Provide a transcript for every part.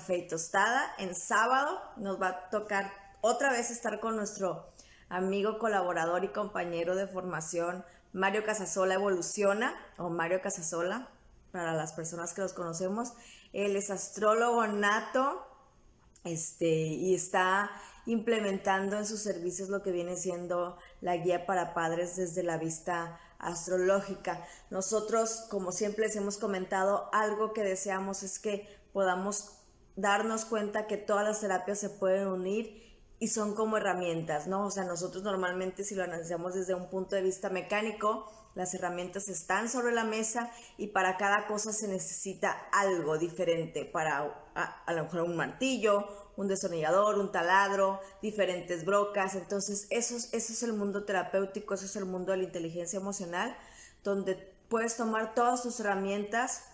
Café y tostada. En sábado nos va a tocar otra vez estar con nuestro amigo, colaborador y compañero de formación Mario Casasola Evoluciona o Mario Casasola para las personas que los conocemos. Él es astrólogo nato este, y está implementando en sus servicios lo que viene siendo la guía para padres desde la vista astrológica. Nosotros, como siempre les hemos comentado, algo que deseamos es que podamos darnos cuenta que todas las terapias se pueden unir y son como herramientas, ¿no? O sea, nosotros normalmente si lo analizamos desde un punto de vista mecánico, las herramientas están sobre la mesa y para cada cosa se necesita algo diferente, para a, lo mejor un martillo, un destornillador, un taladro, diferentes brocas. Entonces, eso, eso es el mundo terapéutico, eso es el mundo de la inteligencia emocional, donde puedes tomar todas tus herramientas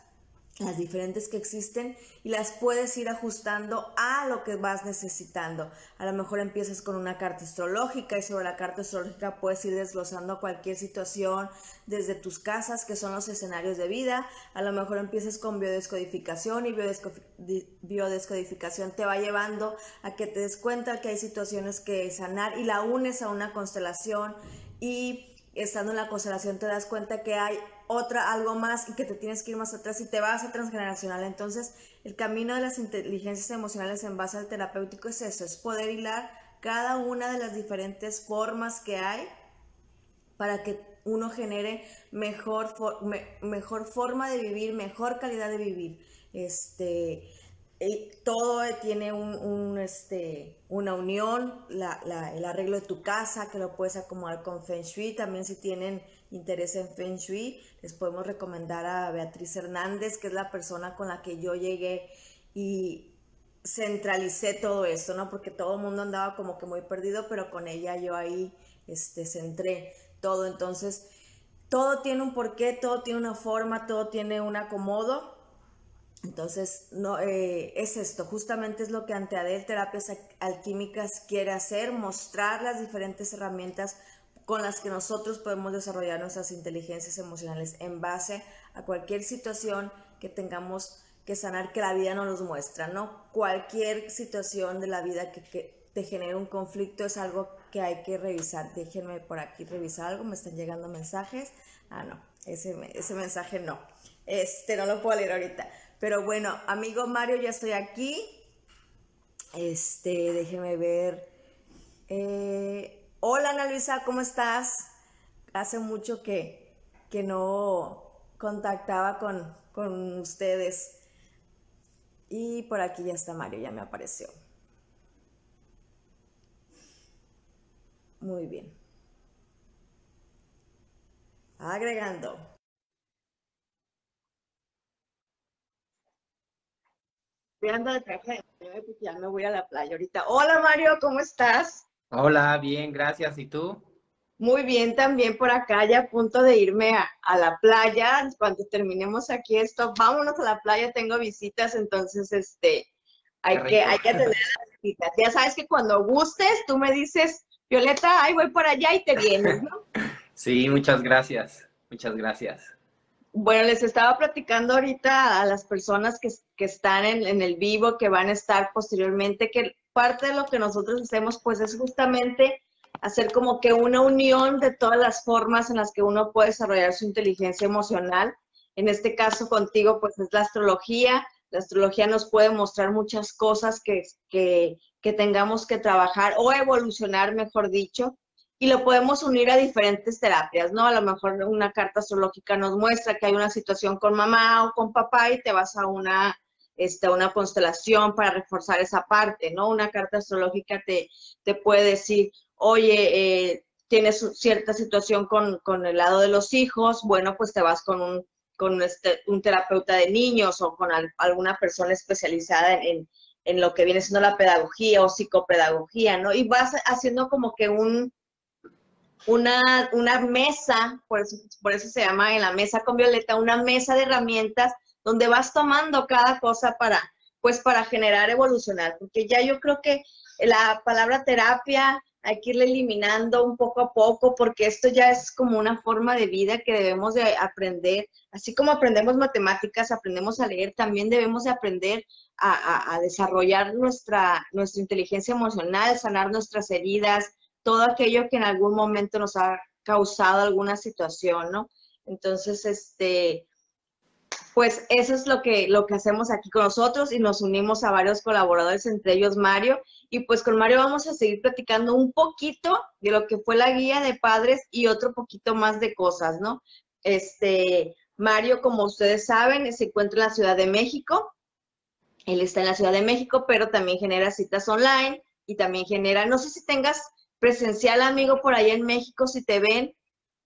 las diferentes que existen y las puedes ir ajustando a lo que vas necesitando. A lo mejor empiezas con una carta astrológica y sobre la carta astrológica puedes ir desglosando cualquier situación desde tus casas, que son los escenarios de vida. A lo mejor empiezas con biodescodificación y biodescodificación te va llevando a que te des cuenta que hay situaciones que sanar y la unes a una constelación y estando en la constelación te das cuenta que hay otra, algo más y que te tienes que ir más atrás y te vas a transgeneracional. Entonces, el camino de las inteligencias emocionales en base al terapéutico es eso, es poder hilar cada una de las diferentes formas que hay para que uno genere mejor, mejor forma de vivir, mejor calidad de vivir. Este, todo tiene un, este, una unión, el arreglo de tu casa, que lo puedes acomodar con Feng Shui. También si tienen interés en Feng Shui, les podemos recomendar a Beatriz Hernández, que es la persona con la que yo llegué y centralicé todo esto, ¿no? Porque todo el mundo andaba como que muy perdido, pero con ella yo ahí este, centré todo. Entonces, todo tiene un porqué, todo tiene una forma, todo tiene un acomodo entonces, no, eh, es esto, justamente es lo que Anteadel Terapias Alquímicas quiere hacer, mostrar las diferentes herramientas con las que nosotros podemos desarrollar nuestras inteligencias emocionales en base a cualquier situación que tengamos que sanar, que la vida no nos muestra, ¿no? Cualquier situación de la vida que, te genere un conflicto es algo que hay que revisar. Déjenme por aquí revisar algo, me están llegando mensajes. Ah, no, ese, ese mensaje no. Este, no lo puedo leer ahorita. Pero bueno, amigo Mario, ya estoy aquí. Este, déjeme ver. Eh, hola Ana Luisa, ¿cómo estás? Hace mucho que, que no contactaba con, con ustedes. Y por aquí ya está Mario, ya me apareció. Muy bien. Agregando. ando de traje porque ya me voy a la playa ahorita. Hola Mario, ¿cómo estás? Hola, bien, gracias. ¿Y tú? Muy bien, también por acá, ya a punto de irme a, la playa. Cuando terminemos aquí esto, vámonos a la playa, tengo visitas, entonces este, hay que, hay que atender las visitas. Ya sabes que cuando gustes, tú me dices, Violeta, ahí voy por allá y te vienes, ¿no? Sí, muchas gracias, muchas gracias. Bueno, les estaba platicando ahorita a las personas que, están en, el vivo, que van a estar posteriormente, que parte de lo que nosotros hacemos, pues es justamente hacer como que una unión de todas las formas en las que uno puede desarrollar su inteligencia emocional. En este caso contigo, pues es la astrología, La astrología nos puede mostrar muchas cosas que, que, que tengamos que trabajar o evolucionar, mejor dicho, y lo podemos unir a diferentes terapias, ¿no? A lo mejor una carta astrológica nos muestra que hay una situación con mamá o con papá y te vas a una, este, una constelación para reforzar esa parte, ¿no? Una carta astrológica te, te puede decir, oye, eh, tienes cierta situación con, con, el lado de los hijos, bueno, pues te vas con un, con este, un terapeuta de niños o con alguna persona especializada en, en lo que viene siendo la pedagogía o psicopedagogía, ¿no? Y vas haciendo como que un, una, una mesa, por eso, por eso se llama en la mesa con Violeta, una mesa de herramientas donde vas tomando cada cosa para, pues para generar, evolucionar, porque ya yo creo que la palabra terapia hay que irla eliminando un poco a poco, porque esto ya es como una forma de vida que debemos de aprender, así como aprendemos matemáticas, aprendemos a leer, también debemos de aprender a, a desarrollar nuestra, nuestra inteligencia emocional, sanar nuestras heridas, todo aquello que en algún momento nos ha causado alguna situación, ¿no? Entonces, este, pues eso es lo que, lo que hacemos aquí con nosotros y nos unimos a varios colaboradores, entre ellos Mario. Y pues con Mario vamos a seguir platicando un poquito de lo que fue la guía de padres y otro poquito más de cosas, ¿no? Este, Mario, como ustedes saben, se encuentra en la Ciudad de México. Él está en la Ciudad de México, pero también genera citas online y también genera, no sé si tengas presencial, amigo, por ahí en México, si te ven,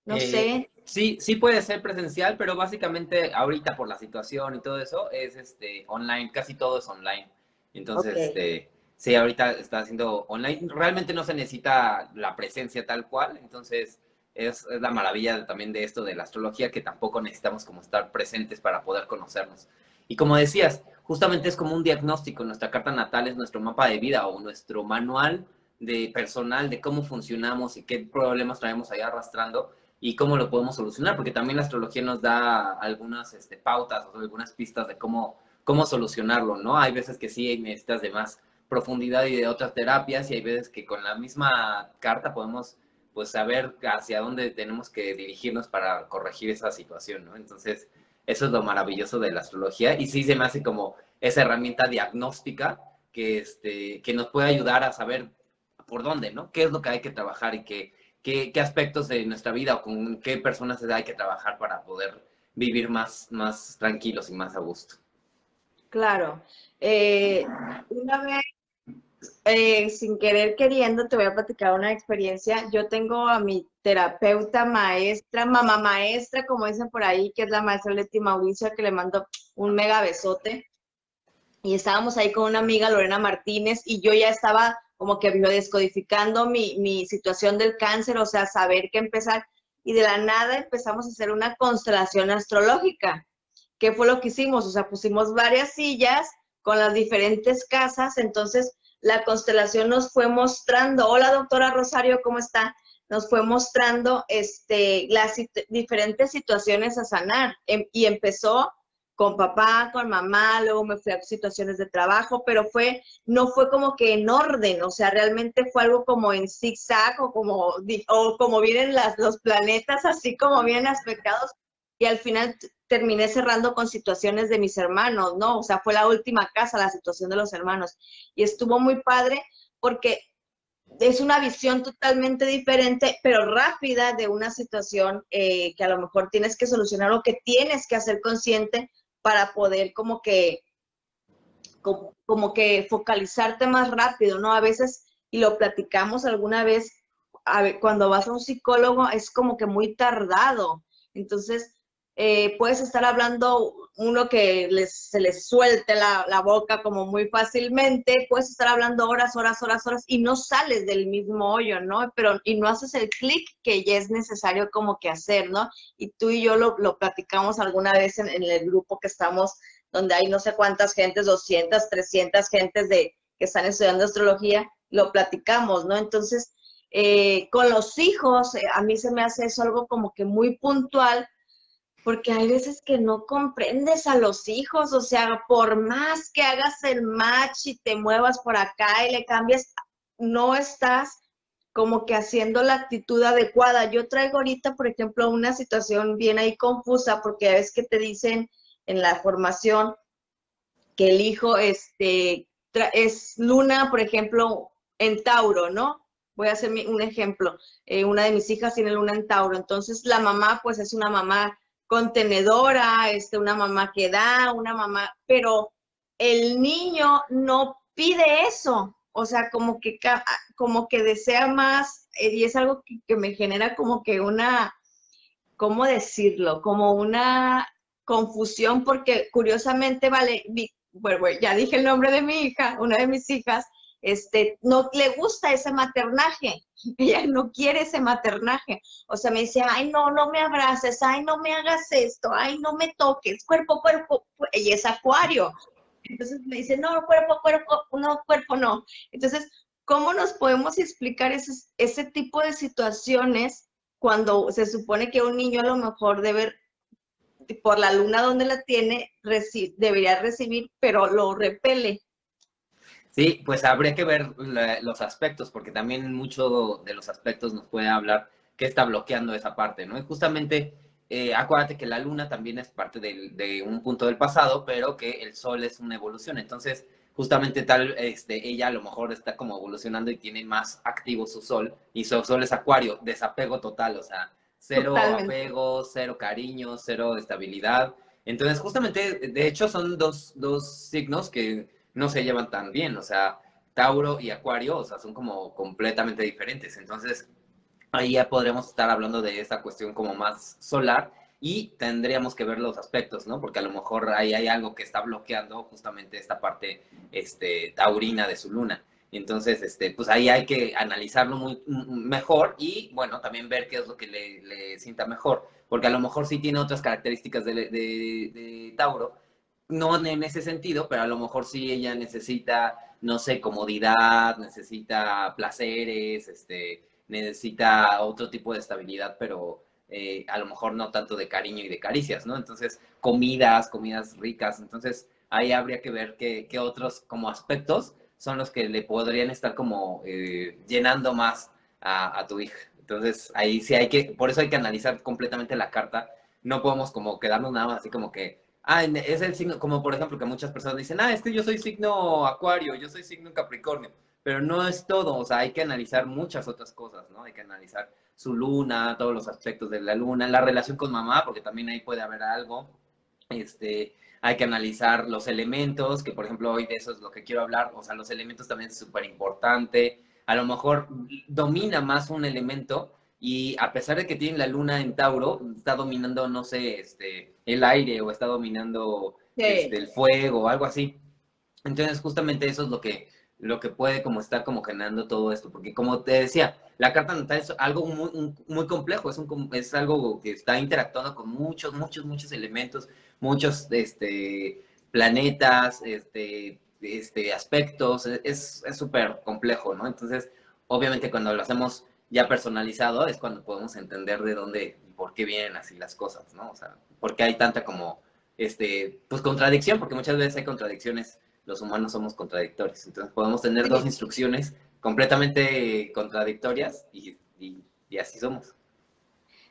no eh, sé. Sí, sí puede ser presencial, pero básicamente ahorita por la situación y todo eso es este online, casi todo es online. Entonces, este, sí, ahorita está haciendo online. Realmente no se necesita la presencia tal cual, entonces es, es, la maravilla también de esto de la astrología, que tampoco necesitamos como estar presentes para poder conocernos. Y como decías, justamente es como un diagnóstico, nuestra carta natal es nuestro mapa de vida o nuestro manual de personal, de cómo funcionamos y qué problemas traemos ahí arrastrando y cómo lo podemos solucionar, porque también la astrología nos da algunas este, pautas o algunas pistas de cómo, cómo solucionarlo, ¿no? Hay veces que sí necesitas de más profundidad y de otras terapias y hay veces que con la misma carta podemos pues saber hacia dónde tenemos que dirigirnos para corregir esa situación, ¿no? Entonces, eso es lo maravilloso de la astrología y sí se me hace como esa herramienta diagnóstica que, este, que nos puede ayudar a saber por dónde, ¿no? ¿Qué es lo que hay que trabajar y qué, qué, aspectos de nuestra vida o con qué personas hay que trabajar para poder vivir más, más tranquilos y más a gusto? Claro. Eh, una vez, eh, sin querer queriendo, te voy a platicar una experiencia. Yo tengo a mi terapeuta maestra, mamá maestra, como dicen por ahí, que es la maestra Leti Mauricio, que le mando un mega besote. Y estábamos ahí con una amiga, Lorena Martínez, y yo ya estaba como que descodificando mi, mi situación del cáncer, o sea, saber qué empezar. Y de la nada empezamos a hacer una constelación astrológica. ¿Qué fue lo que hicimos? O sea, pusimos varias sillas con las diferentes casas, entonces la constelación nos fue mostrando, hola doctora Rosario, ¿cómo está? Nos fue mostrando este, las diferentes situaciones a sanar em, y empezó con papá, con mamá, luego me fui a situaciones de trabajo, pero fue, no fue como que en orden, o sea, realmente fue algo como en zigzag o como, o como vienen las, los planetas, así como vienen aspectados, y al final terminé cerrando con situaciones de mis hermanos, ¿no? O sea, fue la última casa, la situación de los hermanos, y estuvo muy padre porque es una visión totalmente diferente, pero rápida de una situación eh, que a lo mejor tienes que solucionar o que tienes que hacer consciente para poder como que, como, que focalizarte más rápido, ¿no? A veces, y lo platicamos alguna vez, cuando vas a un psicólogo es como que muy tardado. Entonces, eh, puedes estar hablando uno que se les suelte la, boca como muy fácilmente, puedes estar hablando horas, horas, horas, horas y no sales del mismo hoyo, ¿no? Pero, y no haces el clic que ya es necesario como que hacer, ¿no? Y tú y yo lo, lo platicamos alguna vez en, en, el grupo que estamos, donde hay no sé cuántas gentes, 200, 300 gentes de, que están estudiando astrología, lo platicamos, ¿no? Entonces, eh, con los hijos, eh, a mí se me hace eso algo como que muy puntual, porque hay veces que no comprendes a los hijos, o sea, por más que hagas el match y te muevas por acá y le cambies, no estás como que haciendo la actitud adecuada. Yo traigo ahorita, por ejemplo, una situación bien ahí confusa, porque veces que te dicen en la formación que el hijo este, es luna, por ejemplo, en Tauro, ¿no? Voy a hacer un ejemplo. Eh, una de mis hijas tiene luna en Tauro, entonces la mamá pues es una mamá contenedora, este, una mamá que da, una mamá, pero el niño no pide eso, o sea, como que, como que desea más, eh, y es algo que, me genera como que una, ¿cómo decirlo? Como una confusión, porque curiosamente, vale, bueno, ya dije el nombre de mi hija, una de mis hijas, este, no le gusta ese maternaje, ella no quiere ese maternaje, o sea, me dice, ay, no, no me abraces, ay, no me hagas esto, ay, no me toques, cuerpo, cuerpo, ella es acuario, entonces me dice, no, cuerpo, cuerpo, no, cuerpo, no. Entonces, ¿cómo nos podemos explicar ese, ese tipo de situaciones cuando se supone que un niño a lo mejor debe, por la luna donde la tiene, debería recibir, pero lo repele? Sí, pues habría que ver los aspectos, porque también mucho de los aspectos nos puede hablar qué está bloqueando esa parte, ¿no? Y justamente eh, acuérdate que la luna también es parte de, un punto del pasado, pero que el sol es una evolución. Entonces, justamente tal, este, ella a lo mejor está como evolucionando y tiene más activo su sol, y su sol es acuario, desapego total, o sea, cero apego, cero cariño, cero estabilidad. Entonces, justamente, de hecho, son dos, dos signos que no se llevan tan bien, o sea, Tauro y Acuario, o sea, son como completamente diferentes. Entonces, ahí ya podremos estar hablando de esa cuestión como más solar y tendríamos que ver los aspectos, ¿no? Porque a lo mejor ahí hay algo que está bloqueando justamente esta parte este, taurina de su luna. Entonces, este, pues ahí hay que analizarlo muy, mejor y, bueno, también ver qué es lo que le, sienta mejor. Porque a lo mejor sí tiene otras características de, de, Tauro, no en ese sentido, pero a lo mejor sí ella necesita, no sé, comodidad, necesita placeres, este, necesita otro tipo de estabilidad, pero eh, a lo mejor no tanto de cariño y de caricias, ¿no? Entonces, comidas, comidas ricas, entonces ahí habría que ver qué, otros como aspectos son los que le podrían estar como eh, llenando más a, tu hija. Entonces, ahí sí hay que, por eso hay que analizar completamente la carta. No podemos como quedarnos nada más así como que, ah, es el signo, como por ejemplo que muchas personas dicen, ah, es que yo soy signo acuario, yo soy signo capricornio pero no es todo, o sea, hay que analizar muchas otras cosas, ¿no? Hay que analizar su luna, todos los aspectos de la luna, la relación con mamá, porque también ahí puede haber algo, este, hay que analizar los elementos, que por ejemplo hoy de eso es lo que quiero hablar, o sea, los elementos también es súper importante, a lo mejor domina más un elemento y a pesar de que tiene la luna en Tauro, está dominando, no sé, este, el aire o está dominando este, el fuego o algo así. Entonces, justamente eso es lo que lo que puede como estar como generando todo esto, porque como te decía, la carta natal es algo muy, muy complejo, es, un, es algo que está interactuando con muchos, muchos, muchos elementos, muchos este, planetas, este, este, aspectos, es súper complejo, ¿no? Entonces, obviamente cuando lo hacemos ya personalizado es cuando podemos entender de dónde y por qué vienen así las cosas, ¿no? O sea, por qué hay tanta como, este, pues contradicción, porque muchas veces hay contradicciones los humanos somos contradictorios. Entonces podemos tener dos instrucciones completamente contradictorias y, así somos.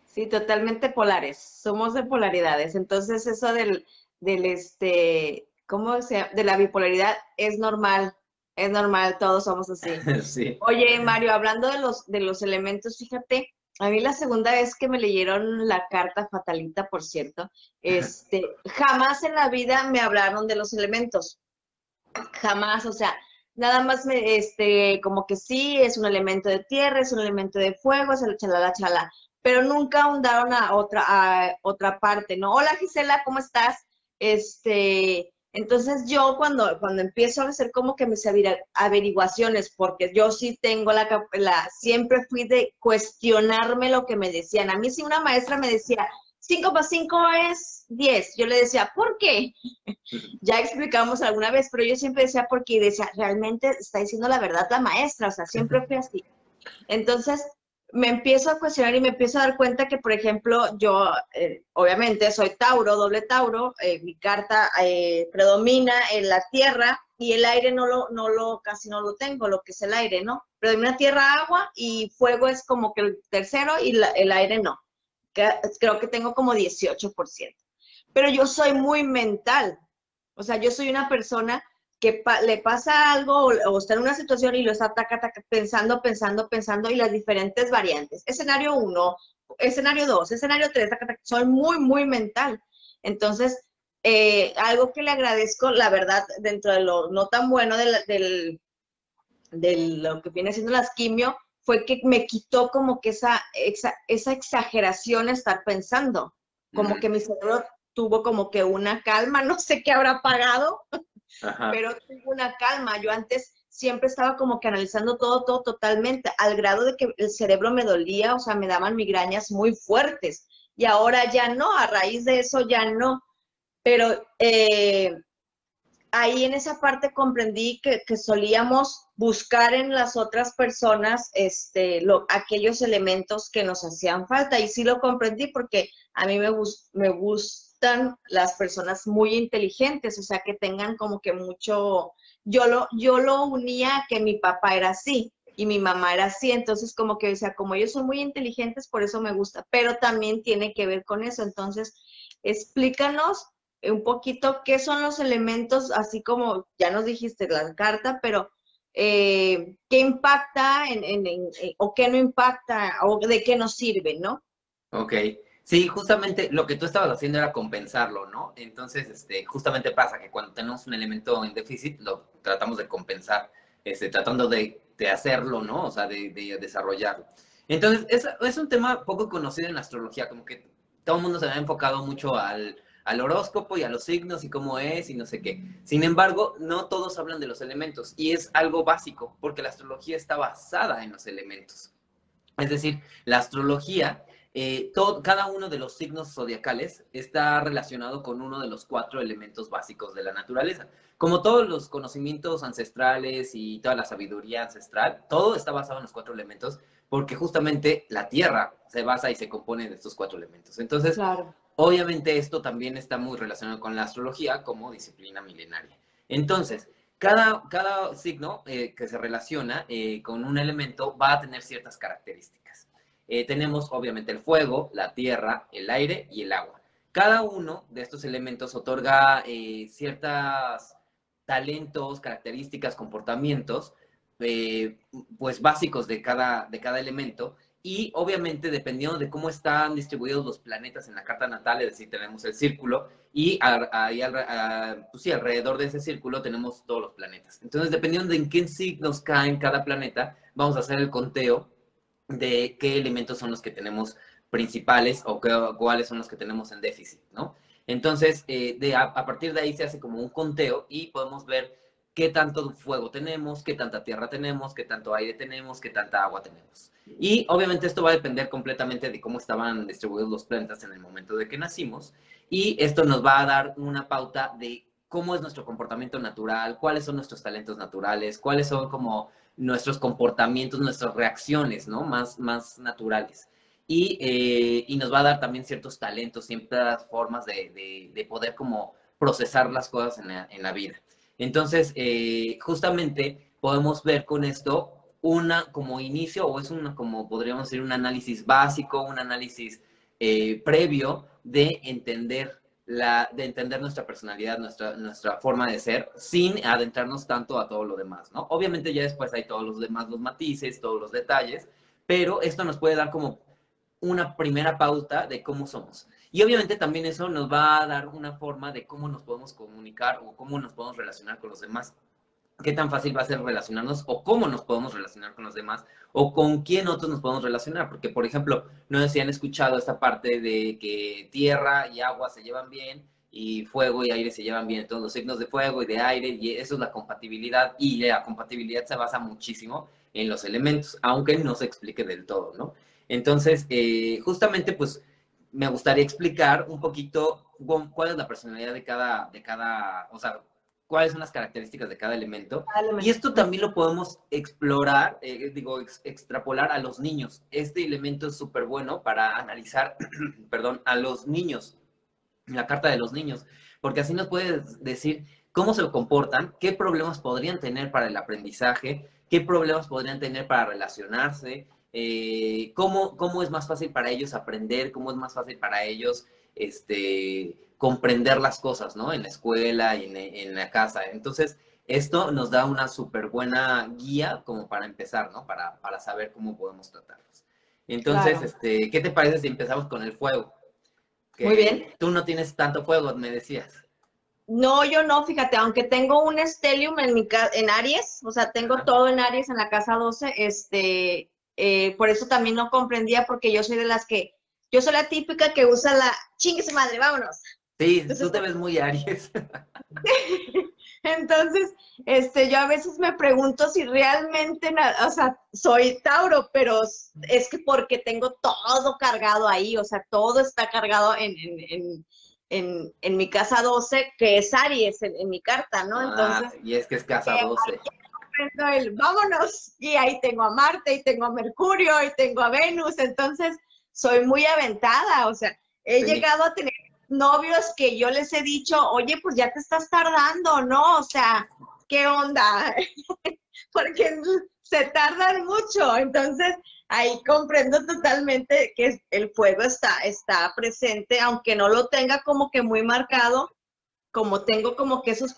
Sí, totalmente polares. Somos de polaridades. Entonces eso del, del este, ¿cómo se llama? De la bipolaridad es normal. Es normal, todos somos así. sí. Oye, Mario, hablando de los, de los elementos, fíjate, a mí la segunda vez que me leyeron la carta fatalita, por cierto, este, jamás en la vida me hablaron de los elementos jamás, o sea, nada más me, este, como que sí, es un elemento de tierra, es un elemento de fuego, es el chalala chala, pero nunca ahondaron a otra, a otra parte, ¿no? Hola Gisela, ¿cómo estás? Este, entonces yo cuando, cuando empiezo a hacer como que mis averiguaciones, porque yo sí tengo la, la, siempre fui de cuestionarme lo que me decían. A mí si una maestra me decía, 5 más 5 es 10. Yo le decía, ¿por qué? ya explicamos alguna vez, pero yo siempre decía, porque y decía, realmente está diciendo la verdad la maestra, o sea, siempre fui así. Entonces, me empiezo a cuestionar y me empiezo a dar cuenta que, por ejemplo, yo, eh, obviamente, soy Tauro, doble Tauro, eh, mi carta eh, predomina en la tierra y el aire no lo, no lo, casi no lo tengo, lo que es el aire, ¿no? Predomina tierra, agua y fuego es como que el tercero y el aire no creo que tengo como 18%. Pero yo soy muy mental. O sea, yo soy una persona que le pasa algo o, está en una situación y lo está pensando, pensando, pensando y las diferentes variantes. Escenario 1, escenario 2, escenario 3, son muy, muy mental. Entonces, eh, algo que le agradezco, la verdad, dentro de lo no tan bueno del, lo que viene siendo las quimio, fue que me quitó como que esa, esa, esa exageración estar pensando, como que mi cerebro tuvo como que una calma, no sé qué habrá pagado, pero tuvo una calma. Yo antes siempre estaba como que analizando todo, todo totalmente, al grado de que el cerebro me dolía, o sea, me daban migrañas muy fuertes. Y ahora ya no, a raíz de eso ya no. Pero eh, ahí en esa parte comprendí que, solíamos buscar en las otras personas este, lo, aquellos elementos que nos hacían falta. Y sí lo comprendí porque a mí me, me las personas muy inteligentes, o sea, que tengan como que mucho... Yo lo, yo lo unía a que mi papá era así y mi mamá era así, entonces como que decía, como ellos son muy inteligentes, por eso me gusta, pero también tiene que ver con eso. Entonces, explícanos un poquito qué son los elementos, así como ya nos dijiste la carta, pero eh, qué impacta en, o qué no impacta o de qué nos sirve, ¿no? Ok. Sí, justamente lo que tú estabas haciendo era compensarlo, ¿no? Entonces, este, justamente pasa que cuando tenemos un elemento en déficit, lo tratamos de compensar, este, tratando de, hacerlo, ¿no? O sea, de, desarrollarlo. Entonces, es, es, un tema poco conocido en la astrología, como que todo el mundo se ha enfocado mucho al, al horóscopo y a los signos y cómo es y no sé qué. Sin embargo, no todos hablan de los elementos y es algo básico porque la astrología está basada en los elementos. Es decir, la astrología, eh, todo, cada uno de los signos zodiacales está relacionado con uno de los cuatro elementos básicos de la naturaleza. Como todos los conocimientos ancestrales y toda la sabiduría ancestral, todo está basado en los cuatro elementos porque justamente la Tierra se basa y se compone de estos cuatro elementos. Entonces, claro. Obviamente esto también está muy relacionado con la astrología como disciplina milenaria. Entonces, cada, cada signo eh, que se relaciona eh, con un elemento va a tener ciertas características. Eh, tenemos obviamente el fuego, la tierra, el aire y el agua. Cada uno de estos elementos otorga ciertos talentos, características, comportamientos, pues básicos de cada, de cada elemento y obviamente dependiendo de cómo están distribuidos los planetas en la carta natal, es decir, tenemos el círculo y ahí pues alrededor de ese círculo tenemos todos los planetas. Entonces, dependiendo de en qué signos caen cada planeta, vamos a hacer el conteo de qué elementos son los que tenemos principales o cuáles son los que tenemos en déficit, ¿no? Entonces, eh, de, a, partir de ahí se hace como un conteo y podemos ver qué tanto fuego tenemos, qué tanta tierra tenemos, qué tanto aire tenemos, qué tanta agua tenemos. Y obviamente esto va a depender completamente de cómo estaban distribuidos los planetas en el momento de que nacimos. Y esto nos va a dar una pauta de cómo es nuestro comportamiento natural, cuáles son nuestros talentos naturales, cuáles son como nuestros comportamientos, nuestras reacciones, ¿no? Más, más naturales. Y, eh, y nos va a dar también ciertos talentos, ciertas formas de, de, poder como procesar las cosas en la, en la vida. Entonces, eh, justamente podemos ver con esto una como inicio o es una como podríamos decir un análisis básico, un análisis eh, previo de entender la, de entender nuestra personalidad, nuestra, nuestra forma de ser, sin adentrarnos tanto a todo lo demás, ¿no? Obviamente ya después hay todos los demás, los matices, todos los detalles, pero esto nos puede dar como una primera pauta de cómo somos. Y obviamente también eso nos va a dar una forma de cómo nos podemos comunicar o cómo nos podemos relacionar con los demás qué tan fácil va a ser relacionarnos o cómo nos podemos relacionar con los demás o con quién otros nos podemos relacionar. Porque, por ejemplo, no sé si han escuchado esta parte de que tierra y agua se llevan bien y fuego y aire se llevan bien, todos los signos de fuego y de aire, y eso es la compatibilidad, y la compatibilidad se basa muchísimo en los elementos, aunque no se explique del todo, ¿no? Entonces, eh, justamente, pues, me gustaría explicar un poquito cuál es la personalidad de cada, de cada, o sea, cuáles son las características de cada elemento. Y esto también lo podemos explorar, eh, digo, extrapolar a los niños. Este elemento es súper bueno para analizar, perdón, a los niños, la carta de los niños, porque así nos puede decir cómo se comportan, qué problemas podrían tener para el aprendizaje, qué problemas podrían tener para relacionarse, eh, cómo, cómo es más fácil para ellos aprender, cómo es más fácil para ellos este, comprender las cosas, ¿no? En la escuela y en, la casa. Entonces, esto nos da una súper buena guía como para empezar, ¿no? Para, para saber cómo podemos tratarlos. Entonces, este, ¿qué te parece si empezamos con el fuego? Muy bien. Tú no tienes tanto fuego, me decías. No, yo no, fíjate, aunque tengo un estelium en mi en Aries, o sea, tengo todo en Aries en la casa 12, este, eh, por eso también no comprendía, porque yo soy de las que, yo soy la típica que usa la, chingue su madre, vámonos. Sí, tú te ves muy Aries. Entonces, este, yo a veces me pregunto si realmente, o sea, soy Tauro, pero es que porque tengo todo cargado ahí, o sea, todo está cargado en, en, en, en mi casa 12, que es Aries en, mi carta, ¿no? Ah, Entonces, y es que es casa 12. Eh, el, vámonos, y ahí tengo a Marte, y tengo a Mercurio, y tengo a Venus, entonces soy muy aventada, o sea, he llegado a tener novios que yo les he dicho, oye, pues ya te estás tardando, ¿no? O sea, ¿qué onda? Porque se tardan mucho. Entonces, ahí comprendo totalmente que el fuego está, está presente, aunque no lo tenga como que muy marcado, como tengo como que esos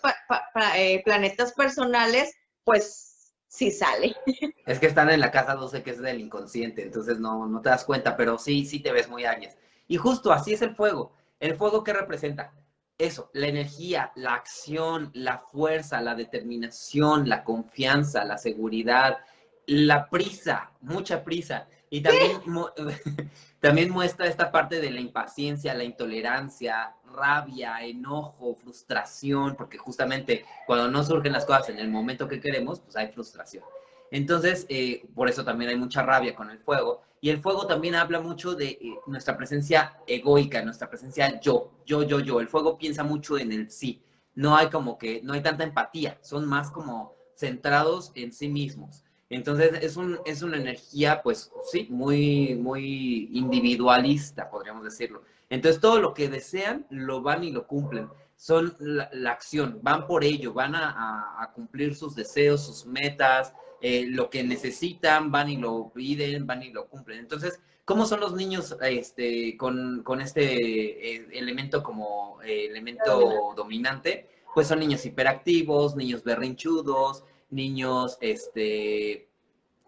eh, planetas personales, pues sí sale. Es que están en la casa 12 que es del inconsciente, entonces no, no te das cuenta, pero sí, sí te ves muy Aries. Y justo así es el fuego ¿El fuego qué representa? Eso, la energía, la acción, la fuerza, la determinación, la confianza, la seguridad, la prisa, mucha prisa. Y también, también muestra esta parte de la impaciencia, la intolerancia, rabia, enojo, frustración, porque justamente cuando no surgen las cosas en el momento que queremos, pues hay frustración. Entonces, eh, por eso también hay mucha rabia con el fuego. Y el fuego también habla mucho de eh, nuestra presencia egoica, nuestra presencia yo, yo, yo, yo. El fuego piensa mucho en el sí. No hay como que, no hay tanta empatía, son más como centrados en sí mismos. Entonces es, un, es una energía, pues sí, muy, muy individualista, podríamos decirlo. Entonces todo lo que desean lo van y lo cumplen. Son la, acción, van por ello, van a, a, cumplir sus deseos, sus metas, eh, lo que necesitan, van y lo piden, van y lo cumplen. Entonces, ¿cómo son los niños este, con, este eh, elemento como eh, elemento dominante? Pues son niños hiperactivos, niños berrinchudos, niños, este,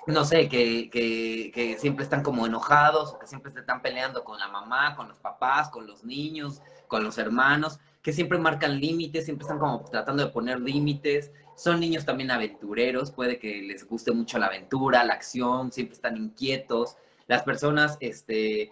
no sé, que, que, siempre están como enojados o que siempre se están peleando con la mamá, con los papás, con los niños, con los hermanos, que siempre marcan límites, siempre están como tratando de poner límites, son niños también aventureros, puede que les guste mucho la aventura, la acción, siempre están inquietos. Las personas, este,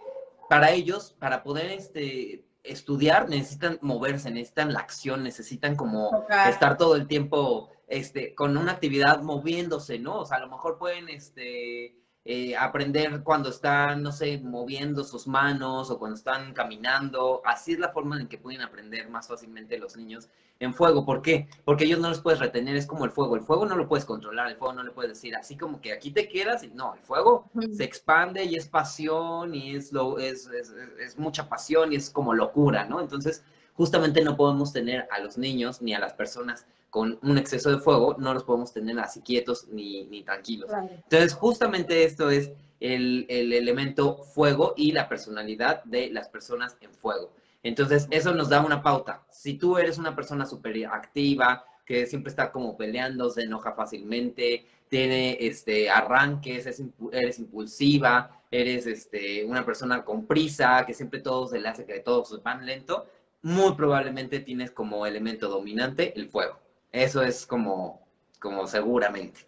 para ellos, para poder este, estudiar, necesitan moverse, necesitan la acción, necesitan como estar todo el tiempo este, con una actividad moviéndose, ¿no? O sea, a lo mejor pueden este, eh, aprender cuando están, no sé, moviendo sus manos o cuando están caminando. Así es la forma en que pueden aprender más fácilmente los niños en fuego. ¿Por qué? Porque ellos no los puedes retener, es como el fuego. El fuego no lo puedes controlar, el fuego no le puedes decir así como que aquí te quedas. Y no, el fuego se expande y es pasión y es, lo, es, es, es mucha pasión y es como locura, ¿no? Entonces, justamente no podemos tener a los niños ni a las personas con un exceso de fuego, no los podemos tener así quietos ni, ni tranquilos. Entonces, justamente esto es el, el, elemento fuego y la personalidad de las personas en fuego. Entonces, eso nos da una pauta. Si tú eres una persona súper activa, que siempre está como peleando, se enoja fácilmente, tiene este, arranques, eres impulsiva, eres este, una persona con prisa, que siempre todo se le hace que todos van lento, muy probablemente tienes como elemento dominante el fuego. Eso es como, como seguramente.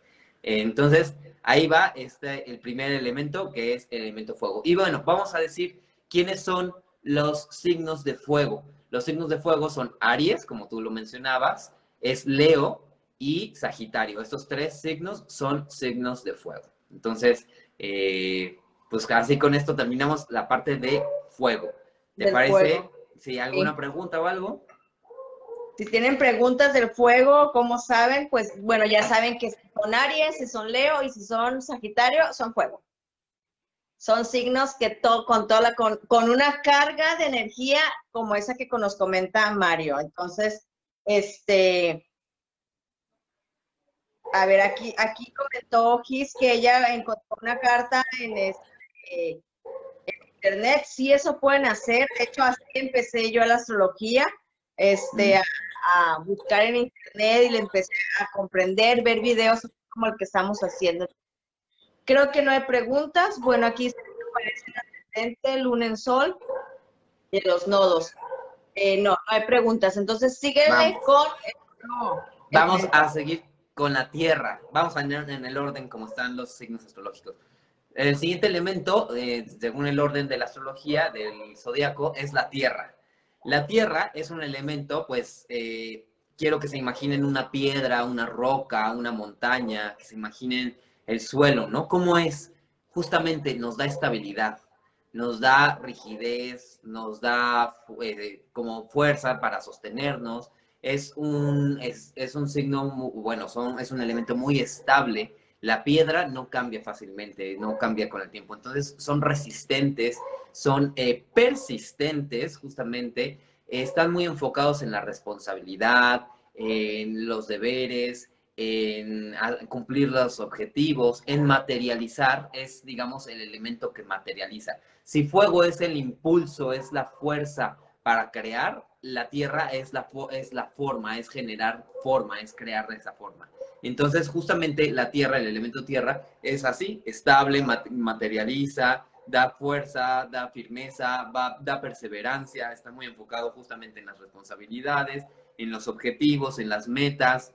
Entonces, ahí va este, el primer elemento, que es el elemento fuego. Y bueno, vamos a decir quiénes son los signos de fuego. Los signos de fuego son Aries, como tú lo mencionabas, es Leo y Sagitario. Estos tres signos son signos de fuego. Entonces, eh, pues así con esto terminamos la parte de fuego. ¿Te parece? Si hay alguna pregunta o algo. Si tienen preguntas del fuego, como saben, pues bueno, ya saben que son Aries, si son Leo y si son Sagitario, son fuego. Son signos que con, toda la, con, una carga de energía como esa que nos comenta Mario. Entonces, este, a ver, aquí, aquí comentó Gis que ella encontró una carta en este, internet, sí eso pueden hacer. De hecho, así empecé yo a la astrología, este, a, buscar en internet y le empecé a comprender, ver videos como el que estamos haciendo. Creo que no hay preguntas. Bueno, aquí se aparece el luna en sol de los nodos. Eh, no, no hay preguntas. Entonces, sígueme con... Vamos a seguir con la Tierra. Vamos a ir en el orden como están los signos astrológicos. El siguiente elemento, eh, según el orden de la astrología del zodiaco, es la Tierra. La Tierra es un elemento, pues, eh, quiero que se imaginen una piedra, una roca, una montaña, que se imaginen el suelo, ¿no? ¿Cómo es? Justamente nos da estabilidad, nos da rigidez, nos da eh, como fuerza para sostenernos. Es un, es, es un signo, bueno, son, es un elemento muy estable la piedra no cambia fácilmente, no cambia con el tiempo. Entonces son resistentes, son eh, persistentes justamente, están muy enfocados en la responsabilidad, en los deberes, en cumplir los objetivos, en materializar, es, digamos, el elemento que materializa. Si fuego es el impulso, es la fuerza para crear, la tierra es la, es la forma, es generar forma, es crear de esa forma. Entonces, justamente la tierra, el elemento tierra, es así, estable, materializa, da fuerza, da firmeza, da perseverancia, está muy enfocado justamente en las responsabilidades, en los objetivos, en las metas,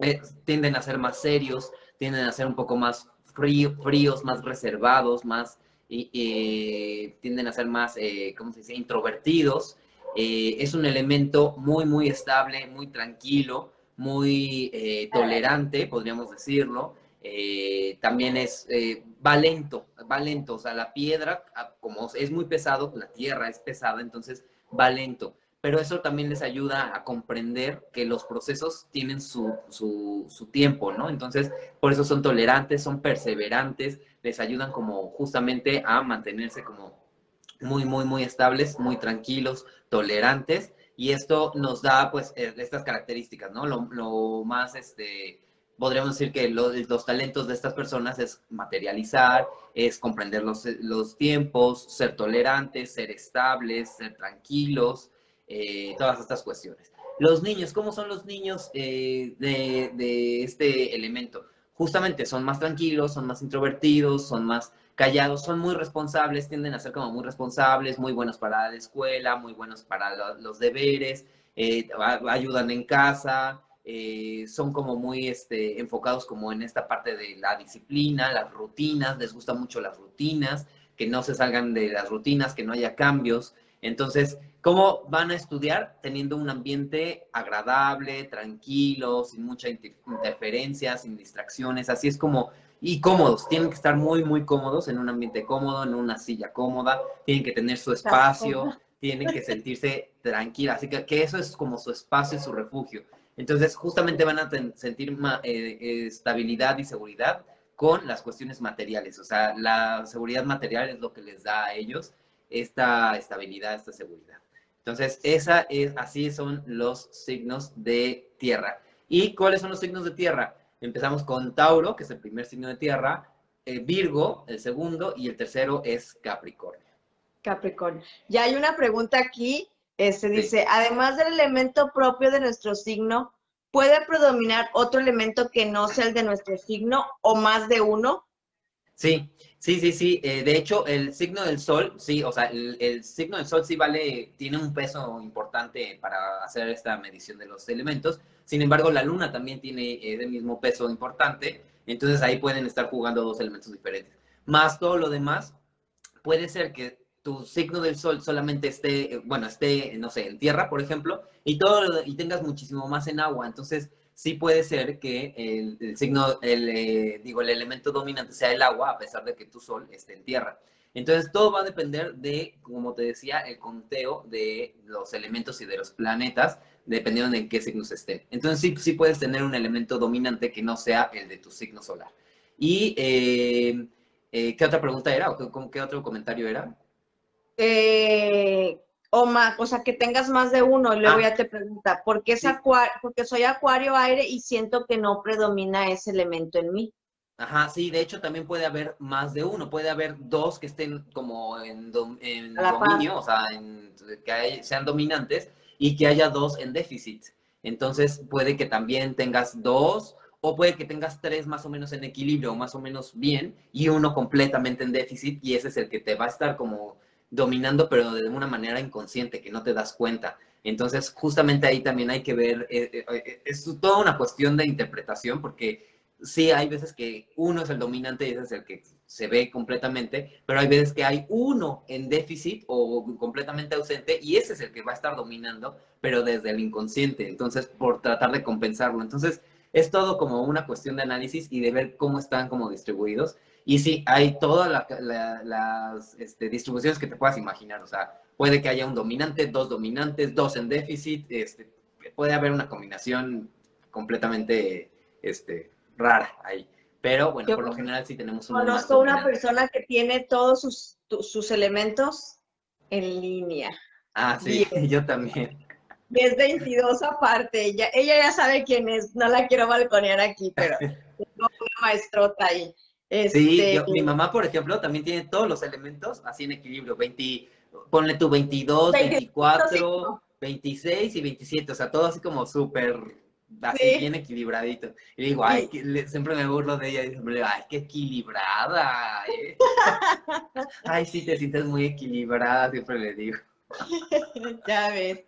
eh, tienden a ser más serios, tienden a ser un poco más fríos, más reservados, más, tienden a ser más, eh, ¿cómo se dice?, introvertidos. Eh, es un elemento muy, muy estable, muy tranquilo, muy eh, tolerante, podríamos decirlo. Eh, también es, eh, va lento, va lento. O sea, la piedra, ah, como es muy pesado, la tierra es pesada, entonces va lento. Pero eso también les ayuda a comprender que los procesos tienen su, su, su tiempo, ¿no? Entonces, por eso son tolerantes, son perseverantes, les ayudan como justamente a mantenerse como muy, muy, muy estables, muy tranquilos, tolerantes y esto nos da pues eh, estas características, ¿no? Lo, más, este, podríamos decir que los talentos de estas personas es materializar, es comprender los, los tiempos, ser tolerantes, ser estables, ser tranquilos, eh, todas estas cuestiones. Los niños, ¿cómo son los niños eh, de, de este elemento? Justamente son más tranquilos, son más introvertidos, son más callados, son muy responsables, tienden a ser como muy responsables, muy buenos para la escuela, muy buenos para los deberes, eh, ayudan en casa, eh, son como muy este, enfocados como en esta parte de la disciplina, las rutinas, les gustan mucho las rutinas, que no se salgan de las rutinas, que no haya cambios. Entonces, ¿cómo van a estudiar? Teniendo un ambiente agradable, tranquilo, sin mucha interferencia, sin distracciones. Así es como y cómodos. Tienen que estar muy, muy cómodos en un ambiente cómodo, en una silla cómoda. Tienen que tener su espacio, tienen que sentirse tranquilas. Así que, que eso es como su espacio y su refugio. Entonces, justamente van a sentir eh, estabilidad y seguridad con las cuestiones materiales. O sea, la seguridad material es lo que les da a ellos esta estabilidad, esta seguridad. Entonces, esa es, así son los signos de tierra. ¿Y cuáles son los signos de tierra? Empezamos con Tauro, que es el primer signo de tierra, eh, Virgo, el segundo, y el tercero es Capricornio. Capricornio. Ya hay una pregunta aquí, se este, dice, además del elemento propio de nuestro signo, ¿puede predominar otro elemento que no sea el de nuestro signo o más de uno? Sí, sí, sí, sí. Eh, de hecho, el signo del sol, sí, o sea, el, el, signo del sol sí vale, tiene un peso importante para hacer esta medición de los elementos, sin embargo, la luna también tiene el mismo peso importante, entonces ahí pueden estar jugando dos elementos diferentes. Más todo lo demás, puede ser que tu signo del sol solamente esté, bueno, esté, no sé, en tierra, por ejemplo, y todo y tengas muchísimo más en agua. Entonces, sí puede ser que el, signo, eh, digo, el elemento dominante sea el agua, a pesar de que tu sol esté en tierra. Entonces, todo va a depender de, como te decía, el conteo de los elementos y de los planetas dependiendo de en qué signos estén. Entonces sí, sí puedes tener un elemento dominante que no sea el de tu signo solar. ¿Y eh, eh, qué otra pregunta era? ¿O qué, otro comentario era? Eh, o más, o sea, que tengas más de uno y luego ah. ya te pregunta, ¿por qué es acuario? Porque soy acuario aire y siento que no predomina ese elemento en mí. Ajá, sí, de hecho también puede haber más de uno, puede haber dos que estén como en, dominio, o sea, que sean dominantes y que haya dos en déficit. Entonces puede que también tengas dos o puede que tengas tres más o menos en equilibrio, más o menos bien, y uno completamente en déficit y ese es el que te va a estar como dominando, pero de una manera inconsciente, que no te das cuenta. Entonces, justamente ahí también hay que ver, eh, eh, eh, es toda una cuestión de interpretación, porque sí hay veces que uno es el dominante y ese es el que se ve completamente, pero hay veces que hay uno en déficit o completamente ausente y ese es el que va a estar dominando, pero desde el inconsciente, entonces por tratar de compensarlo. Entonces es todo como una cuestión de análisis y de ver cómo están como distribuidos. Y sí, hay todas las este, distribuciones que te puedas imaginar, o sea, puede que haya un dominante, dos dominantes, dos en déficit, este, puede haber una combinación completamente este, rara ahí. Pero bueno, por lo general sí tenemos un. Conozco una persona que tiene todos sus, sus elementos en línea. Ah, sí, yo también. Y es 22 aparte, ella, ella ya sabe quién es, no la quiero balconear aquí, pero tengo una maestrota ahí. Sí, este, mi mamá, por ejemplo, también tiene todos los elementos así en equilibrio, 20, ponle tu 22, 24, 26 y 27, o sea, todo así como súper así bien equilibradito. Y digo, ay, siempre me burlo de ella y siempre digo, ay, qué equilibrada. ¿eh? ay, sí, te sientes muy equilibrada, siempre le digo. ya ves.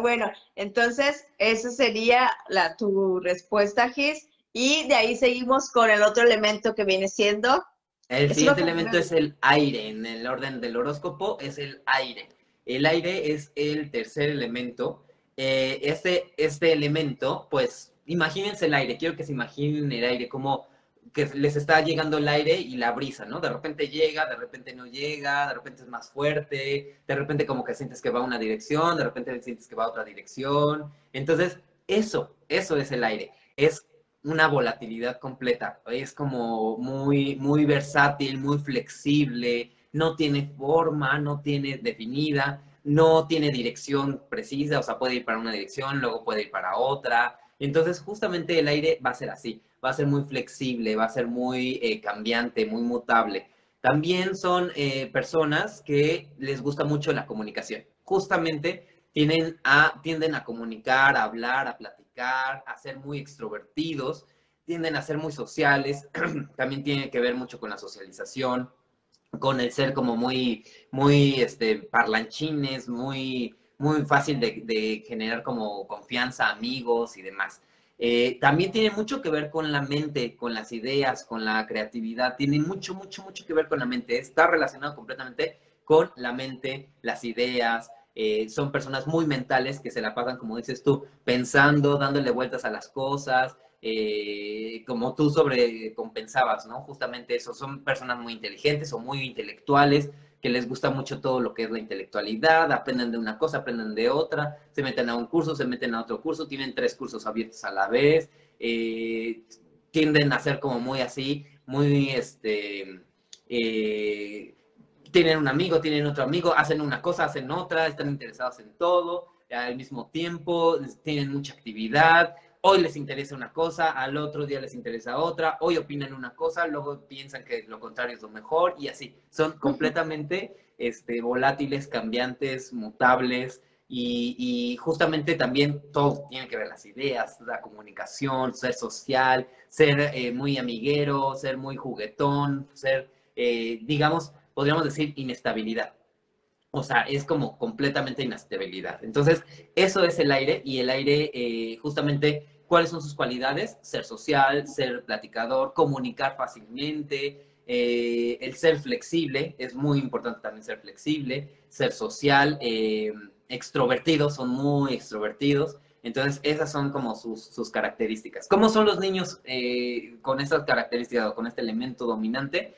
bueno, entonces, esa sería la, tu respuesta, Gis. Y de ahí seguimos con el otro elemento que viene siendo. El siguiente elemento es el aire. En el orden del horóscopo es el aire. El aire es el tercer elemento eh, este, este elemento, pues imagínense el aire, quiero que se imaginen el aire como que les está llegando el aire y la brisa, ¿no? De repente llega, de repente no llega, de repente es más fuerte, de repente como que sientes que va a una dirección, de repente sientes que va a otra dirección. Entonces, eso, eso es el aire. Es una volatilidad completa. Es como muy, muy versátil, muy flexible, no tiene forma, no tiene definida no tiene dirección precisa, o sea, puede ir para una dirección, luego puede ir para otra. Entonces, justamente el aire va a ser así, va a ser muy flexible, va a ser muy eh, cambiante, muy mutable. También son eh, personas que les gusta mucho la comunicación. Justamente tienden a, tienden a comunicar, a hablar, a platicar, a ser muy extrovertidos, tienden a ser muy sociales, también tiene que ver mucho con la socialización con el ser como muy, muy este, parlanchines, muy, muy fácil de, generar como confianza, amigos y demás. Eh, también tiene mucho que ver con la mente, con las ideas, con la creatividad. Tiene mucho, mucho, mucho que ver con la mente. Está relacionado completamente con la mente, las ideas. Eh, son personas muy mentales que se la pasan, como dices tú, pensando, dándole vueltas a las cosas, eh, como tú sobrecompensabas, ¿no? Justamente eso, son personas muy inteligentes o muy intelectuales, que les gusta mucho todo lo que es la intelectualidad, aprenden de una cosa, aprenden de otra, se meten a un curso, se meten a otro curso, tienen tres cursos abiertos a la vez, eh, tienden a ser como muy así, muy, este, eh, tienen un amigo, tienen otro amigo, hacen una cosa, hacen otra, están interesados en todo al mismo tiempo, tienen mucha actividad, hoy les interesa una cosa, al otro día les interesa otra, hoy opinan una cosa, luego piensan que lo contrario es lo mejor y así. Son completamente este, volátiles, cambiantes, mutables y, justamente también todo tiene que ver las ideas, la comunicación, ser social, ser eh, muy amiguero, ser muy juguetón, ser, eh, digamos, podríamos decir inestabilidad. O sea, es como completamente inestabilidad. Entonces, eso es el aire y el aire eh, justamente ¿Cuáles son sus cualidades? Ser social, ser platicador, comunicar fácilmente, eh, el ser flexible, es muy importante también ser flexible, ser social, eh, extrovertidos, son muy extrovertidos. Entonces, esas son como sus, características. ¿Cómo son los niños con esas características o con este elemento dominante?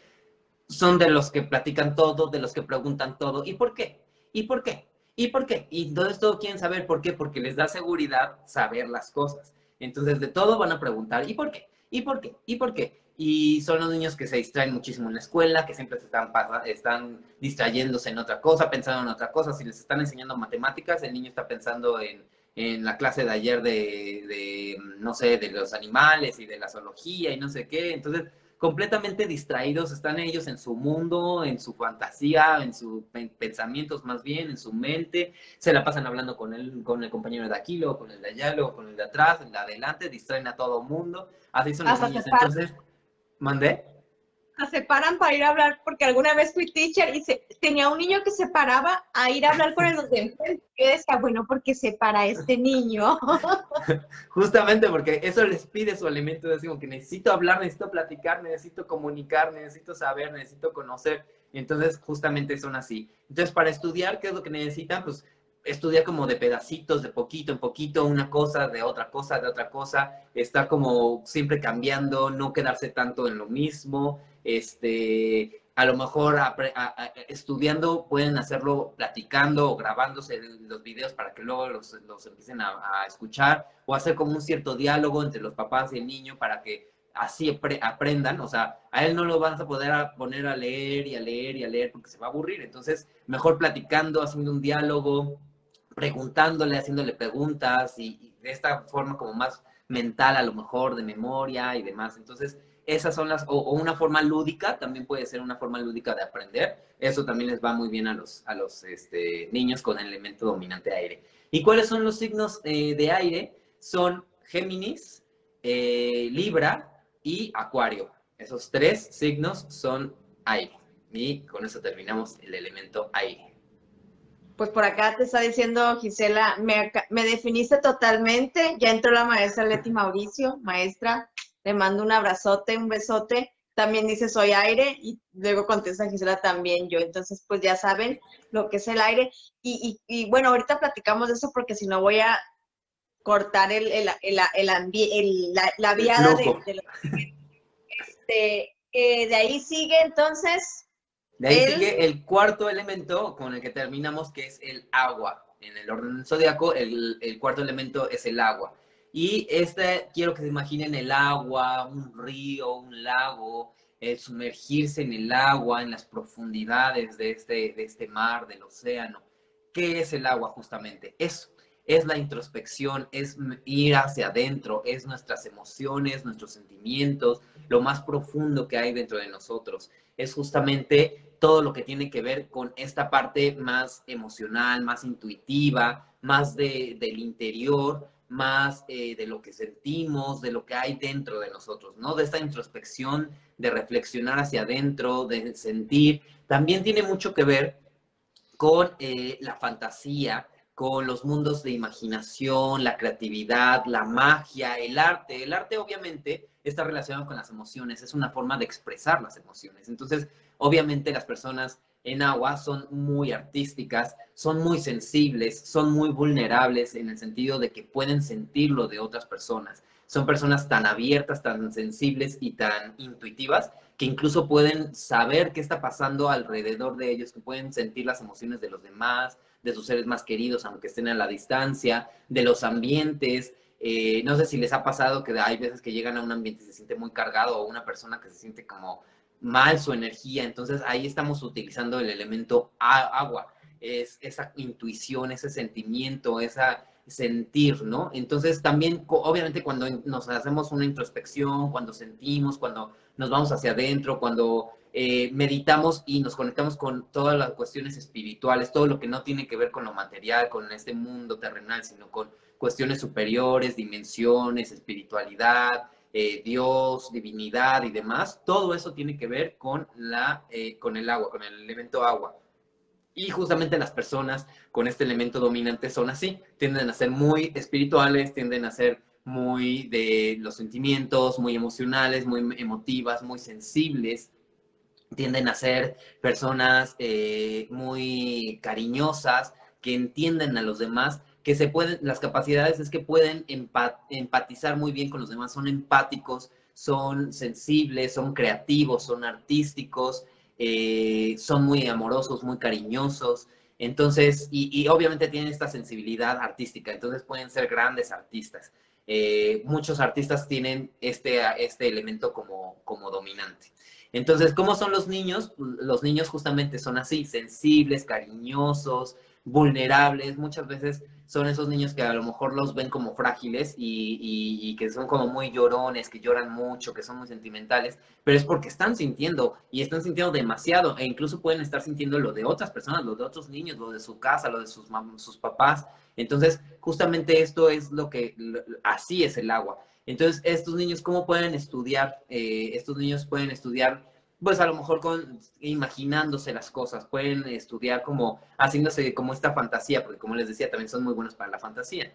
Son de los que platican todo, de los que preguntan todo. ¿Y por qué? ¿Y por qué? ¿Y por qué? Y todo esto quieren saber por qué, porque les da seguridad saber las cosas. Entonces, de todo van a preguntar, ¿y por qué? ¿Y por qué? ¿Y por qué? Y son los niños que se distraen muchísimo en la escuela, que siempre se están, están distrayéndose en otra cosa, pensando en otra cosa. Si les están enseñando matemáticas, el niño está pensando en, en la clase de ayer de, de, no sé, de los animales y de la zoología y no sé qué. Entonces, completamente distraídos, están ellos en su mundo, en su fantasía, en sus pensamientos más bien, en su mente, se la pasan hablando con el, con el compañero de Aquilo, con el de Ayalo, con el de atrás, el de adelante, distraen a todo mundo, así son los niños. Entonces, ¿mandé? Se paran para ir a hablar, porque alguna vez fui teacher y se, tenía un niño que se paraba a ir a hablar con el de enfrente. Yo decía, bueno, porque se para este niño. Justamente porque eso les pide su alimento, es como que necesito hablar, necesito platicar, necesito comunicar, necesito saber, necesito conocer. Entonces justamente son así. Entonces, para estudiar, ¿qué es lo que necesitan? Pues estudiar como de pedacitos, de poquito en poquito, una cosa de otra cosa, de otra cosa, estar como siempre cambiando, no quedarse tanto en lo mismo, este, a lo mejor estudiando pueden hacerlo platicando o grabándose los videos para que luego los, empiecen a, escuchar o hacer como un cierto diálogo entre los papás y el niño para que así aprendan, o sea, a él no lo vas a poder poner a leer y a leer y a leer porque se va a aburrir, entonces mejor platicando, haciendo un diálogo, preguntándole, haciéndole preguntas y, de esta forma como más mental a lo mejor, de memoria y demás. Entonces, esas son las, o, una forma lúdica, también puede ser una forma lúdica de aprender. Eso también les va muy bien a los, a los este, niños con el elemento dominante aire. ¿Y cuáles son los signos eh, de aire? Son Géminis, eh, Libra y Acuario. Esos tres signos son aire. Y con eso terminamos el elemento aire. Pues por acá te está diciendo Gisela, me, me definiste totalmente. Ya entró la maestra Leti Mauricio, maestra, le mando un abrazote, un besote. También dice soy aire y luego contesta Gisela también yo. Entonces, pues ya saben lo que es el aire. Y, y, bueno, ahorita platicamos de eso porque si no voy a cortar el, el, el, la, la, viada de, de, este, eh, de ahí sigue entonces de ahí sigue el cuarto elemento con el que terminamos, que es el agua. En el orden zodiaco, el, el cuarto elemento es el agua. Y este, quiero que se imaginen el agua, un río, un lago, el sumergirse en el agua, en las profundidades de este, de este mar, del océano. ¿Qué es el agua justamente? Eso es la introspección, es ir hacia adentro, es nuestras emociones, nuestros sentimientos, lo más profundo que hay dentro de nosotros. Es justamente todo lo que tiene que ver con esta parte más emocional, más intuitiva, más de, del interior, más eh, de lo que sentimos, de lo que hay dentro de nosotros, ¿no? De esta introspección, de reflexionar hacia adentro, de sentir. También tiene mucho que ver con eh, la fantasía, con los mundos de imaginación, la creatividad, la magia, el arte. El arte obviamente está relacionado con las emociones, es una forma de expresar las emociones. Entonces, obviamente las personas en agua son muy artísticas, son muy sensibles, son muy vulnerables en el sentido de que pueden sentirlo de otras personas. Son personas tan abiertas, tan sensibles y tan intuitivas que incluso pueden saber qué está pasando alrededor de ellos, que pueden sentir las emociones de los demás, de sus seres más queridos, aunque estén a la distancia, de los ambientes. Eh, no sé si les ha pasado que hay veces que llegan a un ambiente y se siente muy cargado o una persona que se siente como mal su energía. Entonces ahí estamos utilizando el elemento agua. Es esa intuición, ese sentimiento, esa sentir, ¿no? Entonces también, obviamente, cuando nos hacemos una introspección, cuando sentimos, cuando nos vamos hacia adentro, cuando eh, meditamos y nos conectamos con todas las cuestiones espirituales, todo lo que no tiene que ver con lo material, con este mundo terrenal, sino con cuestiones superiores, dimensiones, espiritualidad, eh, Dios, divinidad y demás, todo eso tiene que ver con, la, eh, con el agua, con el elemento agua. Y justamente las personas con este elemento dominante son así, tienden a ser muy espirituales, tienden a ser muy de los sentimientos, muy emocionales, muy emotivas, muy sensibles, tienden a ser personas eh, muy cariñosas, que entienden a los demás, que se pueden, las capacidades es que pueden empatizar muy bien con los demás, son empáticos, son sensibles, son creativos, son artísticos, eh, son muy amorosos, muy cariñosos. Entonces, y, obviamente tienen esta sensibilidad artística, entonces pueden ser grandes artistas. Eh, muchos artistas tienen este, este elemento como, como dominante. Entonces, ¿cómo son los niños? Los niños justamente son así, sensibles, cariñosos, vulnerables, muchas veces son esos niños que a lo mejor los ven como frágiles y, y, que son como muy llorones, que lloran mucho, que son muy sentimentales, pero es porque están sintiendo y están sintiendo demasiado e incluso pueden estar sintiendo lo de otras personas, lo de otros niños, lo de su casa, lo de sus, sus papás. Entonces, justamente esto es lo que, así es el agua. Entonces, estos niños, ¿cómo pueden estudiar? Eh, estos niños pueden estudiar pues a lo mejor con imaginándose las cosas, pueden estudiar como haciéndose como esta fantasía, porque como les decía, también son muy buenos para la fantasía.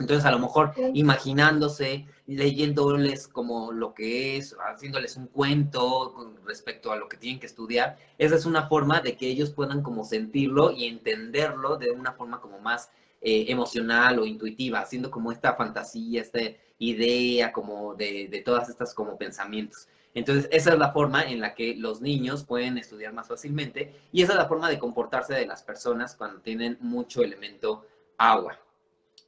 Entonces, a lo mejor imaginándose, leyéndoles como lo que es, haciéndoles un cuento con respecto a lo que tienen que estudiar, esa es una forma de que ellos puedan como sentirlo y entenderlo de una forma como más eh, emocional o intuitiva, haciendo como esta fantasía, esta idea como de, de todas estas como pensamientos. Entonces, esa es la forma en la que los niños pueden estudiar más fácilmente y esa es la forma de comportarse de las personas cuando tienen mucho elemento agua.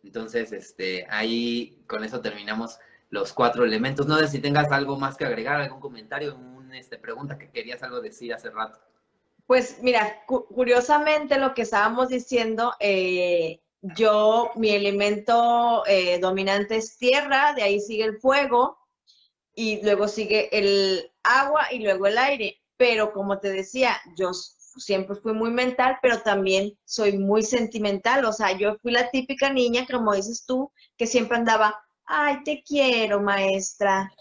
Entonces, este, ahí con eso terminamos los cuatro elementos. No sé si tengas algo más que agregar, algún comentario, una este, pregunta que querías algo decir hace rato. Pues mira, curiosamente lo que estábamos diciendo, eh, yo, mi elemento eh, dominante es tierra, de ahí sigue el fuego, y luego sigue el agua y luego el aire. Pero como te decía, yo siempre fui muy mental, pero también soy muy sentimental. O sea, yo fui la típica niña, como dices tú, que siempre andaba, ay, te quiero, maestra.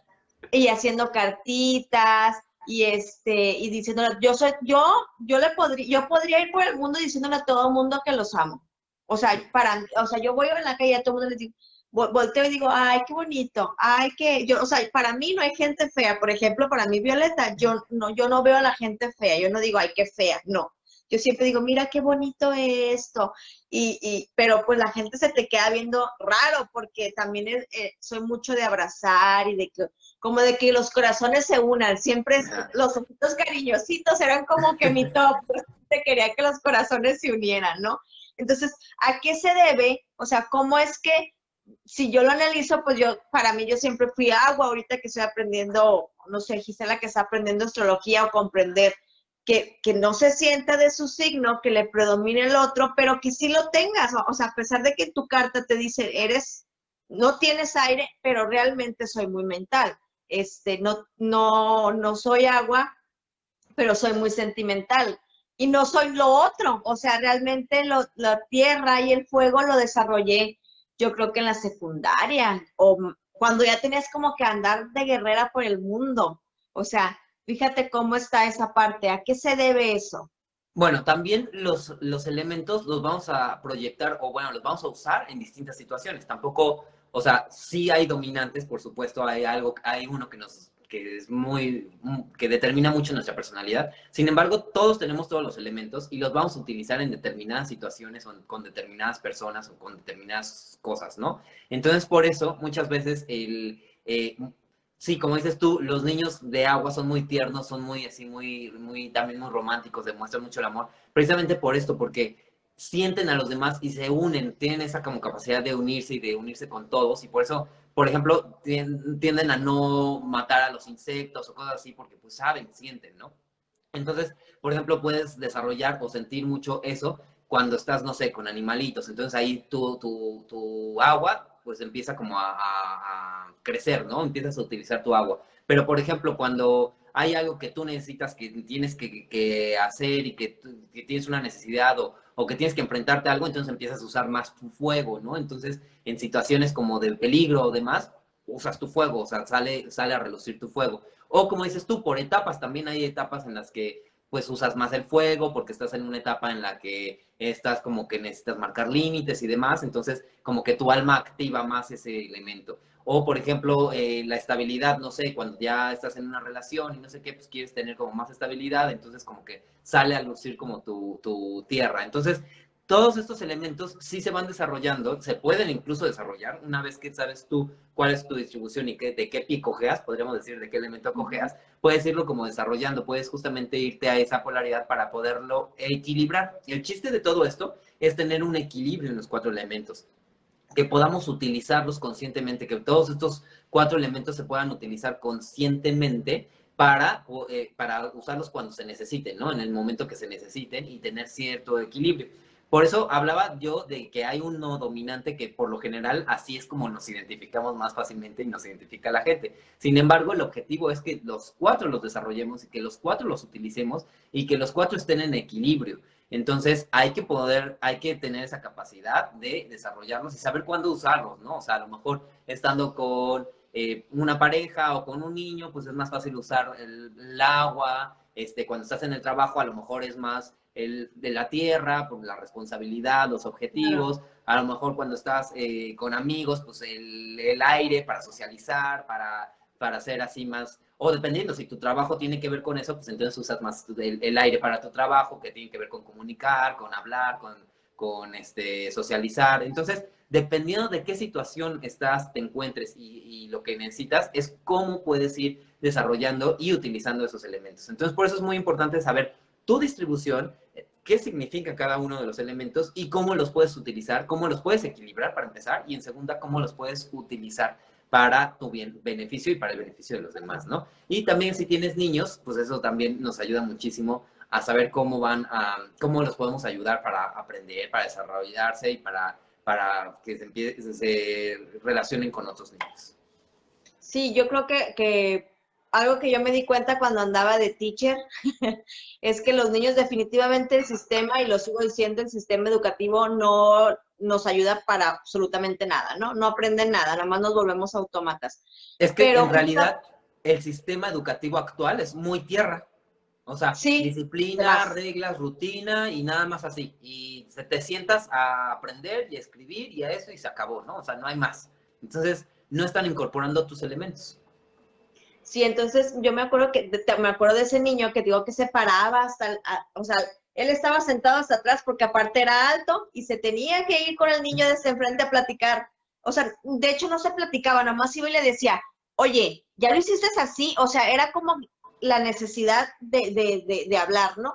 Y haciendo cartitas y este y diciendo yo soy yo yo le podría yo podría ir por el mundo diciéndole a todo el mundo que los amo. O sea, para o sea, yo voy en la calle a todo el mundo les digo, volteo y digo, ay, qué bonito, ay, que, yo, o sea, para mí no hay gente fea, por ejemplo, para mí, Violeta, yo no, yo no veo a la gente fea, yo no digo, ay, qué fea, no, yo siempre digo, mira qué bonito esto, y, y pero pues la gente se te queda viendo raro, porque también eh, soy mucho de abrazar y de que, como de que los corazones se unan, siempre los ojitos cariñositos eran como que mi top, te quería que los corazones se unieran, ¿no? Entonces, ¿a qué se debe? O sea, ¿cómo es que si yo lo analizo, pues yo, para mí yo siempre fui agua, ahorita que estoy aprendiendo, no sé, Gisela que está aprendiendo astrología o comprender que, que, no se sienta de su signo, que le predomine el otro, pero que sí lo tengas, o, sea, a pesar de que tu carta te dice, eres, no tienes aire, pero realmente soy muy mental, este, no, no, no soy agua, pero soy muy sentimental. Y no soy lo otro, o sea, realmente lo, la tierra y el fuego lo desarrollé yo creo que en la secundaria o cuando ya tenías como que andar de guerrera por el mundo. O sea, fíjate cómo está esa parte. ¿A qué se debe eso? Bueno, también los, los elementos los vamos a proyectar o bueno, los vamos a usar en distintas situaciones. Tampoco, o sea, sí hay dominantes, por supuesto, hay algo, hay uno que nos que es muy, que determina mucho nuestra personalidad. Sin embargo, todos tenemos todos los elementos y los vamos a utilizar en determinadas situaciones o con determinadas personas o con determinadas cosas, ¿no? Entonces, por eso, muchas veces el... Eh, sí, como dices tú, los niños de agua son muy tiernos, son muy así, muy, muy, también muy románticos, demuestran mucho el amor, precisamente por esto, porque sienten a los demás y se unen, tienen esa como capacidad de unirse y de unirse con todos y por eso por ejemplo, tienden a no matar a los insectos o cosas así porque pues saben, sienten, ¿no? Entonces, por ejemplo, puedes desarrollar o sentir mucho eso cuando estás, no sé, con animalitos. Entonces ahí tu, tu, tu agua pues empieza como a, crecer, ¿no? Empiezas a utilizar tu agua. Pero, por ejemplo, cuando hay algo que tú necesitas, que tienes que, que hacer y que, que, tienes una necesidad o, o que tienes que enfrentarte a algo, entonces empiezas a usar más tu fuego, ¿no? Entonces, en situaciones como de peligro o demás, usas tu fuego, o sea, sale, sale a relucir tu fuego. O como dices tú, por etapas, también hay etapas en las que pues usas más el fuego porque estás en una etapa en la que estás como que necesitas marcar límites y demás, entonces como que tu alma activa más ese elemento. O, por ejemplo, eh, la estabilidad, no sé, cuando ya estás en una relación y no sé qué, pues quieres tener como más estabilidad, entonces como que sale a lucir como tu, tu tierra. Entonces, todos estos elementos sí se van desarrollando, se pueden incluso desarrollar una vez que sabes tú cuál es tu distribución y qué, de qué pie cojeas, podríamos decir de qué elemento cojeas, puedes irlo como desarrollando, puedes justamente irte a esa polaridad para poderlo equilibrar. Y el chiste de todo esto es tener un equilibrio en los cuatro elementos que podamos utilizarlos conscientemente, que todos estos cuatro elementos se puedan utilizar conscientemente para, eh, para usarlos cuando se necesiten, ¿no? En el momento que se necesiten y tener cierto equilibrio. Por eso hablaba yo de que hay un no dominante que por lo general así es como nos identificamos más fácilmente y nos identifica la gente. Sin embargo, el objetivo es que los cuatro los desarrollemos y que los cuatro los utilicemos y que los cuatro estén en equilibrio. Entonces hay que poder, hay que tener esa capacidad de desarrollarlos y saber cuándo usarlos, ¿no? O sea, a lo mejor estando con eh, una pareja o con un niño, pues es más fácil usar el, agua, este, cuando estás en el trabajo a lo mejor es más el de la tierra, por la responsabilidad, los objetivos, a lo mejor cuando estás eh, con amigos, pues el, el, aire para socializar, para, para hacer así más, o dependiendo, si tu trabajo tiene que ver con eso, pues entonces usas más el, el aire para tu trabajo, que tiene que ver con comunicar, con hablar, con, con este, socializar. Entonces, dependiendo de qué situación estás, te encuentres y, y, lo que necesitas, es cómo puedes ir desarrollando y utilizando esos elementos. Entonces, por eso es muy importante saber tu distribución, qué significa cada uno de los elementos y cómo los puedes utilizar, cómo los puedes equilibrar para empezar y en segunda, cómo los puedes utilizar para tu bien, beneficio y para el beneficio de los demás, ¿no? Y también si tienes niños, pues eso también nos ayuda muchísimo a saber cómo van a, cómo los podemos ayudar para aprender, para desarrollarse y para, para que se, empiece, se relacionen con otros niños. Sí, yo creo que, que algo que yo me di cuenta cuando andaba de teacher es que los niños definitivamente el sistema, y lo sigo diciendo, el sistema educativo no nos ayuda para absolutamente nada, ¿no? No aprenden nada, nada más nos volvemos autómatas. Es que en realidad el sistema educativo actual es muy tierra. O sea, disciplina, reglas, rutina y nada más así. Y te sientas a aprender y a escribir y a eso y se acabó, ¿no? O sea, no hay más. Entonces, no están incorporando tus elementos. Sí, entonces yo me acuerdo que me acuerdo de ese niño que digo que se paraba hasta, o sea, él estaba sentado hasta atrás porque aparte era alto y se tenía que ir con el niño desde enfrente a platicar. O sea, de hecho no se platicaba, nada más iba y le decía, oye, ya lo hiciste así, o sea, era como la necesidad de, de, de, hablar, ¿no?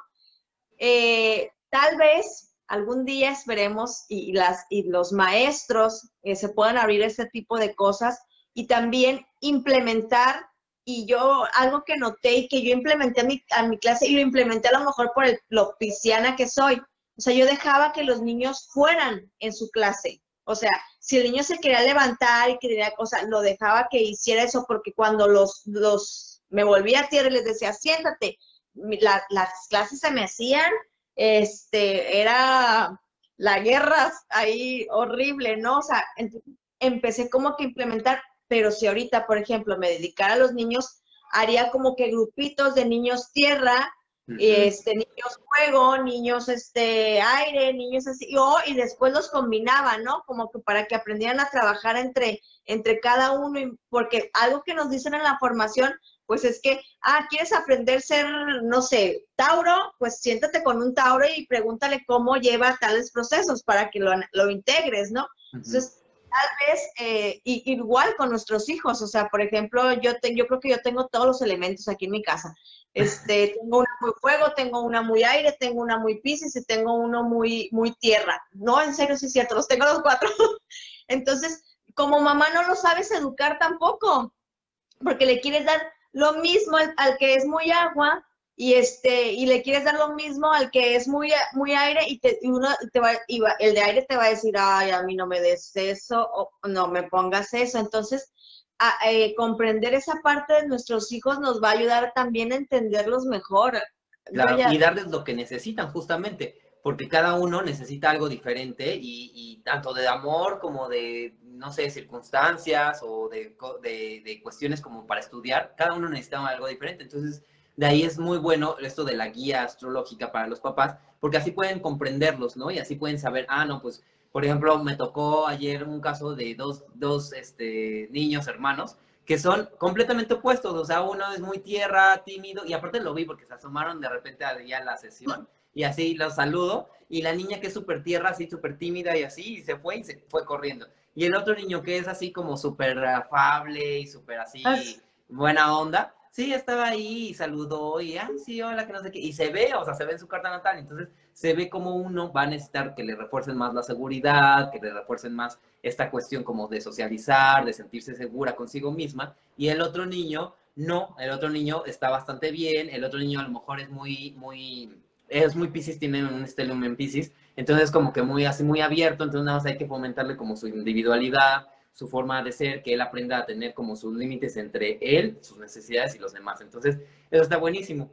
Eh, tal vez algún día esperemos y, las, y los maestros eh, se puedan abrir ese tipo de cosas y también implementar y yo algo que noté y que yo implementé a mi, a mi clase y lo implementé a lo mejor por el, lo pisciana que soy. O sea, yo dejaba que los niños fueran en su clase. O sea, si el niño se quería levantar y quería, o sea, lo dejaba que hiciera eso porque cuando los, los me volvía a tierra y les decía, siéntate, las clases se me hacían, este, era la guerra ahí horrible, ¿no? O sea, empecé como que implementar pero si ahorita, por ejemplo, me dedicara a los niños, haría como que grupitos de niños tierra, este, niños fuego, niños este, aire, niños así, y después los combinaba, ¿no? Como que para que aprendieran a trabajar entre, entre cada uno, porque algo que nos dicen en la formación, pues es que, ah, ¿quieres aprender a ser, no sé, Tauro? Pues siéntate con un Tauro y pregúntale cómo lleva tales procesos para que lo, lo integres, ¿no? Entonces, tal vez eh, igual con nuestros hijos, o sea, por ejemplo, yo, yo creo que yo tengo todos los elementos aquí en mi casa. Este, tengo una muy fuego, tengo una muy aire, tengo una muy piscis y tengo uno muy, muy tierra. No, en serio, sí es cierto, los tengo los cuatro. Entonces, como mamá no lo sabes educar tampoco, porque le quieres dar lo mismo al que es muy agua, y este y le quieres dar lo mismo al que es muy muy aire y, te, uno te va y el de aire te va a decir ay a mí no me des eso o no me pongas eso entonces eh, comprender esa parte de nuestros hijos nos va a ayudar también a entenderlos mejor. Y darles lo que necesitan justamente porque cada uno necesita algo diferente y, y tanto de amor como de no sé circunstancias o de, de, de cuestiones como para estudiar cada uno necesita algo diferente. Entonces de ahí es muy bueno esto de la guía astrológica para los papás, porque así pueden comprenderlos, ¿no? Y así pueden saber, ah, no, pues, por ejemplo, me tocó ayer un caso de dos, dos este, niños hermanos que son completamente opuestos, o sea, uno es muy tierra, tímido, y aparte lo vi porque se asomaron de repente a la sesión, y así los saludo, y la niña que es súper tierra, así súper tímida y así, y se fue y se fue corriendo. Y el otro niño que es así como súper afable y súper así buena onda, sí, estaba ahí y saludó y, ah, sí, hola, que no sé qué. Y se ve, o sea, se ve en su carta natal. Entonces, se ve como uno va a necesitar que le refuercen más la seguridad, que le refuercen más esta cuestión como de socializar, de sentirse segura consigo misma. Y el otro niño, no, el otro niño está bastante bien, el otro niño a lo mejor es muy, muy es muy Pisces, tiene un stellium en Pisces, entonces como que muy así, muy abierto, entonces nada más hay que fomentarle como su individualidad, su forma de ser, que él aprenda a tener como sus límites entre él, sus necesidades y los demás. Entonces, eso está buenísimo.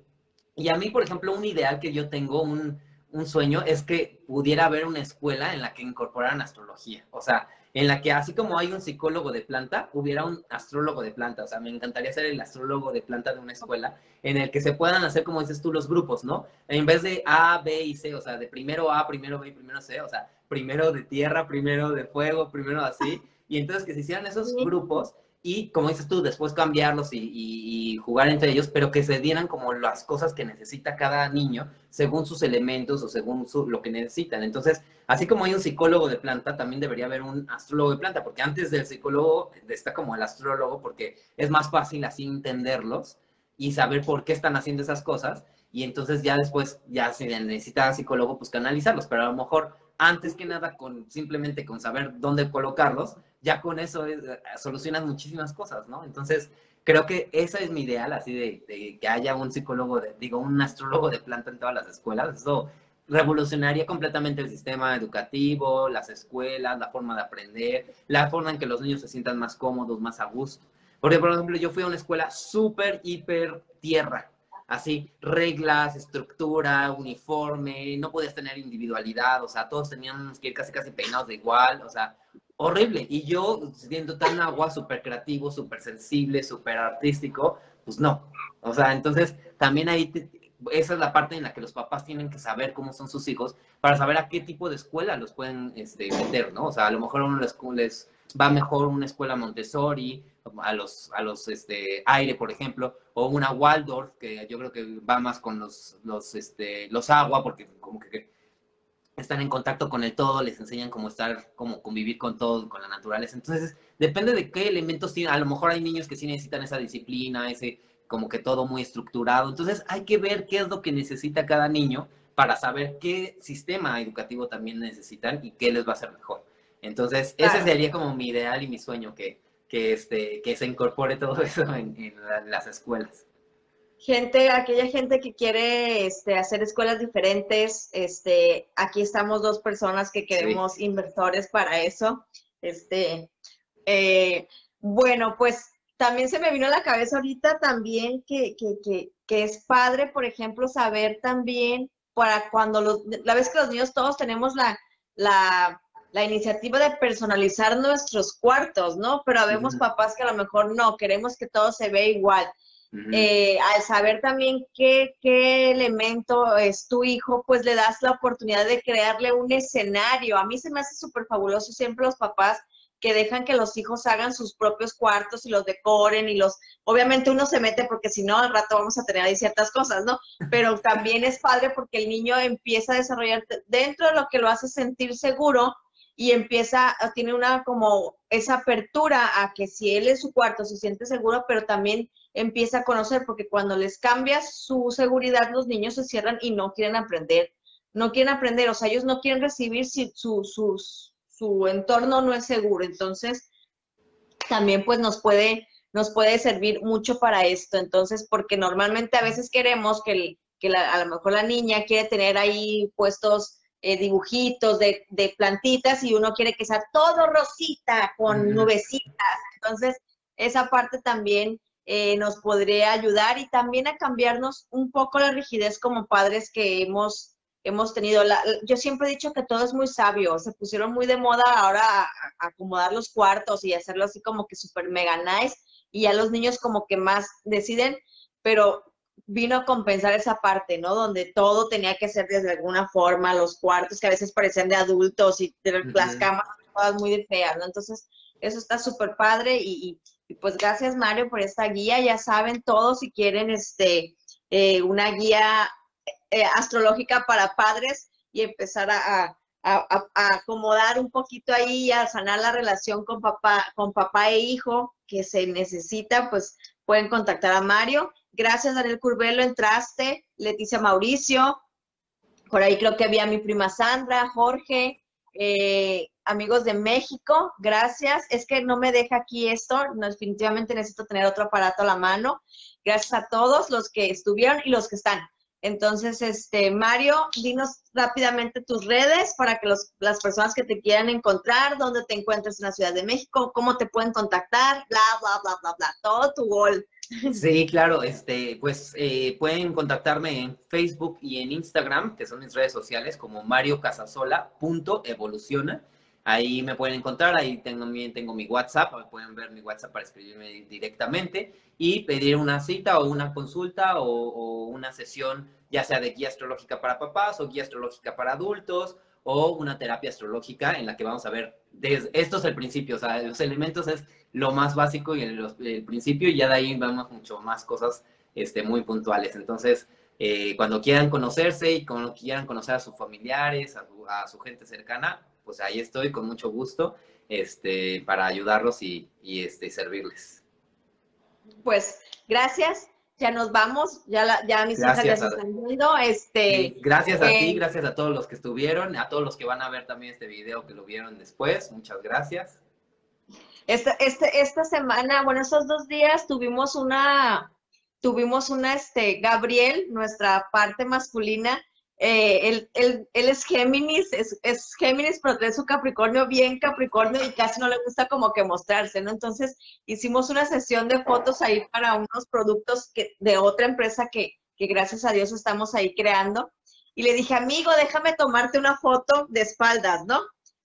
Y a mí, por ejemplo, un ideal que yo tengo, un, un sueño, es que pudiera haber una escuela en la que incorporaran astrología. O sea, en la que así como hay un psicólogo de planta, hubiera un astrólogo de planta. O sea, me encantaría ser el astrólogo de planta de una escuela en el que se puedan hacer, como dices tú, los grupos, ¿no? En vez de A, B y C, o sea, de primero A, primero B y primero C, o sea, primero de tierra, primero de fuego, primero así. Y entonces que se hicieran esos grupos y, como dices tú, después cambiarlos y, jugar entre ellos, pero que se dieran como las cosas que necesita cada niño según sus elementos o según lo que necesitan. Entonces, así como hay un psicólogo de planta, también debería haber un astrólogo de planta, porque antes del psicólogo está como el astrólogo, porque es más fácil así entenderlos y saber por qué están haciendo esas cosas. Y entonces ya después, ya si necesita psicólogo, pues canalizarlos, pero a lo mejor antes que nada con simplemente con saber dónde colocarlos, ya con eso es, eh, solucionan muchísimas cosas, ¿no? Entonces, creo que ese es mi ideal, así de, que haya un psicólogo, de, digo, un astrólogo de planta en todas las escuelas. Eso revolucionaría completamente el sistema educativo, las escuelas, la forma de aprender, la forma en que los niños se sientan más cómodos, más a gusto. Porque, por ejemplo, yo fui a una escuela súper, hiper tierra, así, reglas, estructura, uniforme, no podías tener individualidad, o sea, todos teníamos que ir casi, casi peinados de igual, o sea, horrible. Y yo, siendo tan agua, súper creativo, súper sensible, súper artístico, pues no. O sea, entonces también ahí, esa es la parte en la que los papás tienen que saber cómo son sus hijos para saber a qué tipo de escuela los pueden este, meter, ¿no? O sea, a lo mejor a uno les, les va mejor una escuela Montessori, a los, a los este, aire, por ejemplo, o una Waldorf, que yo creo que va más con los, los, este, los agua, porque como que están en contacto con el todo, les enseñan cómo estar, cómo convivir con todo, con la naturaleza. Entonces, depende de qué elementos tienen. A lo mejor hay niños que sí necesitan esa disciplina, ese como que todo muy estructurado. Entonces, hay que ver qué es lo que necesita cada niño para saber qué sistema educativo también necesitan y qué les va a ser mejor. Entonces, ese sería como mi ideal y mi sueño, que, que, este, que se incorpore todo eso en, en las escuelas gente, aquella gente que quiere este, hacer escuelas diferentes, este, aquí estamos dos personas que queremos inversores para eso. Este, eh, bueno, pues también se me vino a la cabeza ahorita también que, que, que, es padre, por ejemplo, saber también para cuando los, la vez que los niños todos tenemos la, la, la iniciativa de personalizar nuestros cuartos, ¿no? Pero vemos papás que a lo mejor no, queremos que todo se vea igual. Eh, al saber también qué, qué, elemento es tu hijo, pues le das la oportunidad de crearle un escenario. A mí se me hace súper fabuloso siempre los papás que dejan que los hijos hagan sus propios cuartos y los decoren y los, obviamente uno se mete porque si no al rato vamos a tener ahí ciertas cosas, ¿no? Pero también es padre porque el niño empieza a desarrollar dentro de lo que lo hace sentir seguro y empieza, tiene una como esa apertura a que si él en su cuarto se siente seguro, pero también empieza a conocer, porque cuando les cambias su seguridad, los niños se cierran y no quieren aprender, no quieren aprender, o sea, ellos no quieren recibir si su, su, su entorno no es seguro. Entonces, también pues nos puede, nos puede servir mucho para esto. Entonces, porque normalmente a veces queremos que, que a lo mejor la niña quiere tener ahí puestos eh, dibujitos de, de, plantitas y uno quiere que sea todo rosita con nubecitas. Entonces, esa parte también eh, nos podría ayudar y también a cambiarnos un poco la rigidez como padres que hemos, hemos tenido. yo siempre he dicho que todo es muy sabio, se pusieron muy de moda ahora a, acomodar los cuartos y hacerlo así como que super mega nice y ya los niños como que más deciden, pero vino a compensar esa parte, ¿no? Donde todo tenía que ser de alguna forma, los cuartos que a veces parecían de adultos y las camas todas muy feas, ¿no? Entonces, eso está súper padre y, pues gracias Mario por esta guía. Ya saben todos si quieren este, eh, una guía eh, astrológica para padres y empezar a, acomodar un poquito ahí, a sanar la relación con papá, con papá e hijo que se necesita, pues pueden contactar a Mario. Gracias Daniel Curvelo, entraste, Leticia Mauricio, por ahí creo que había mi prima Sandra, Jorge, eh, amigos de México, gracias. Es que no me deja aquí esto, definitivamente necesito tener otro aparato a la mano. Gracias a todos los que estuvieron y los que están. Entonces, este, Mario, dinos rápidamente tus redes para que los, las personas que te quieran encontrar, dónde te encuentras en la Ciudad de México, cómo te pueden contactar, bla, bla, bla, bla, bla, todo tu gol. Sí, claro, este, pues eh, pueden contactarme en Facebook y en Instagram, que son mis redes sociales, como Mario Evoluciona. Ahí me pueden encontrar, ahí tengo, tengo mi WhatsApp, pueden ver mi WhatsApp para escribirme directamente y pedir una cita o una consulta o, una sesión, ya sea de guía astrológica para papás o guía astrológica para adultos o una terapia astrológica en la que vamos a ver, desde, esto es el principio, o sea, los elementos es lo más básico y el, el principio y ya de ahí vamos mucho más cosas este, muy puntuales. Entonces, eh, cuando quieran conocerse y cuando quieran conocer a sus familiares, a su gente cercana, pues ahí estoy con mucho gusto este, para ayudarlos y, este, servirles. Pues gracias, ya nos vamos, ya, la, ya mis hijas ya se están viendo. Este, gracias a ti, eh, gracias a todos los que estuvieron, a todos los que van a ver también este video que lo vieron después, muchas gracias. Esta, este, esta semana, bueno, esos dos días tuvimos una, tuvimos una, este, Gabriel, nuestra parte masculina, eh, él, él, él, es Géminis, es, es, Géminis, pero trae su Capricornio bien Capricornio y casi no le gusta como que mostrarse, ¿no? Entonces hicimos una sesión de fotos ahí para unos productos que, de otra empresa que, que gracias a Dios estamos ahí creando. Y le dije, amigo, déjame tomarte una foto de espaldas, ¿no?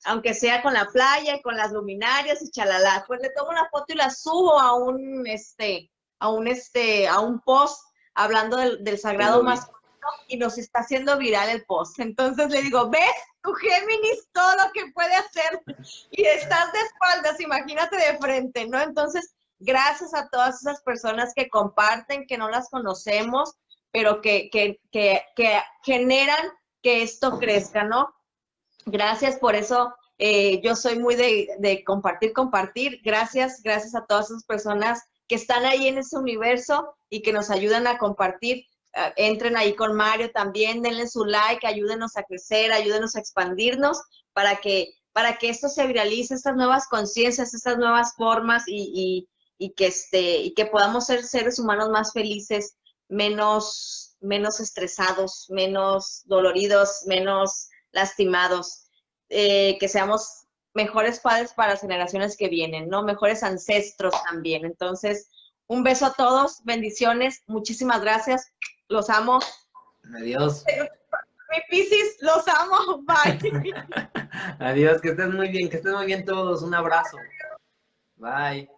Aunque sea con la playa y con las luminarias y chalala. Pues le tomo una foto y la subo a un, este, a un, este, a un post hablando del, del sagrado y nos está haciendo viral el post. Entonces le digo, ¿ves? Tu Géminis todo lo que puede hacer y estás de espaldas, imagínate de frente, ¿no? Entonces, gracias a todas esas personas que comparten, que no las conocemos, pero que, que, que, que generan que esto crezca, ¿no? Gracias por eso. Eh, yo soy muy de, de compartir, compartir. Gracias, gracias a todas esas personas que están ahí en ese universo y que nos ayudan a compartir entren ahí con Mario también, denle su like, ayúdenos a crecer, ayúdenos a expandirnos para que, para que esto se viralice, estas nuevas conciencias, estas nuevas formas y, que, este, y que podamos ser seres humanos más felices, menos, menos estresados, menos doloridos, menos lastimados, eh, que seamos mejores padres para generaciones que vienen, ¿no? Mejores ancestros también. Entonces, un beso a todos, bendiciones, muchísimas gracias. Los amo. Adiós. Mi Piscis, los amo. Bye. Adiós, que estén muy bien, que estén muy bien todos. Un abrazo. Bye.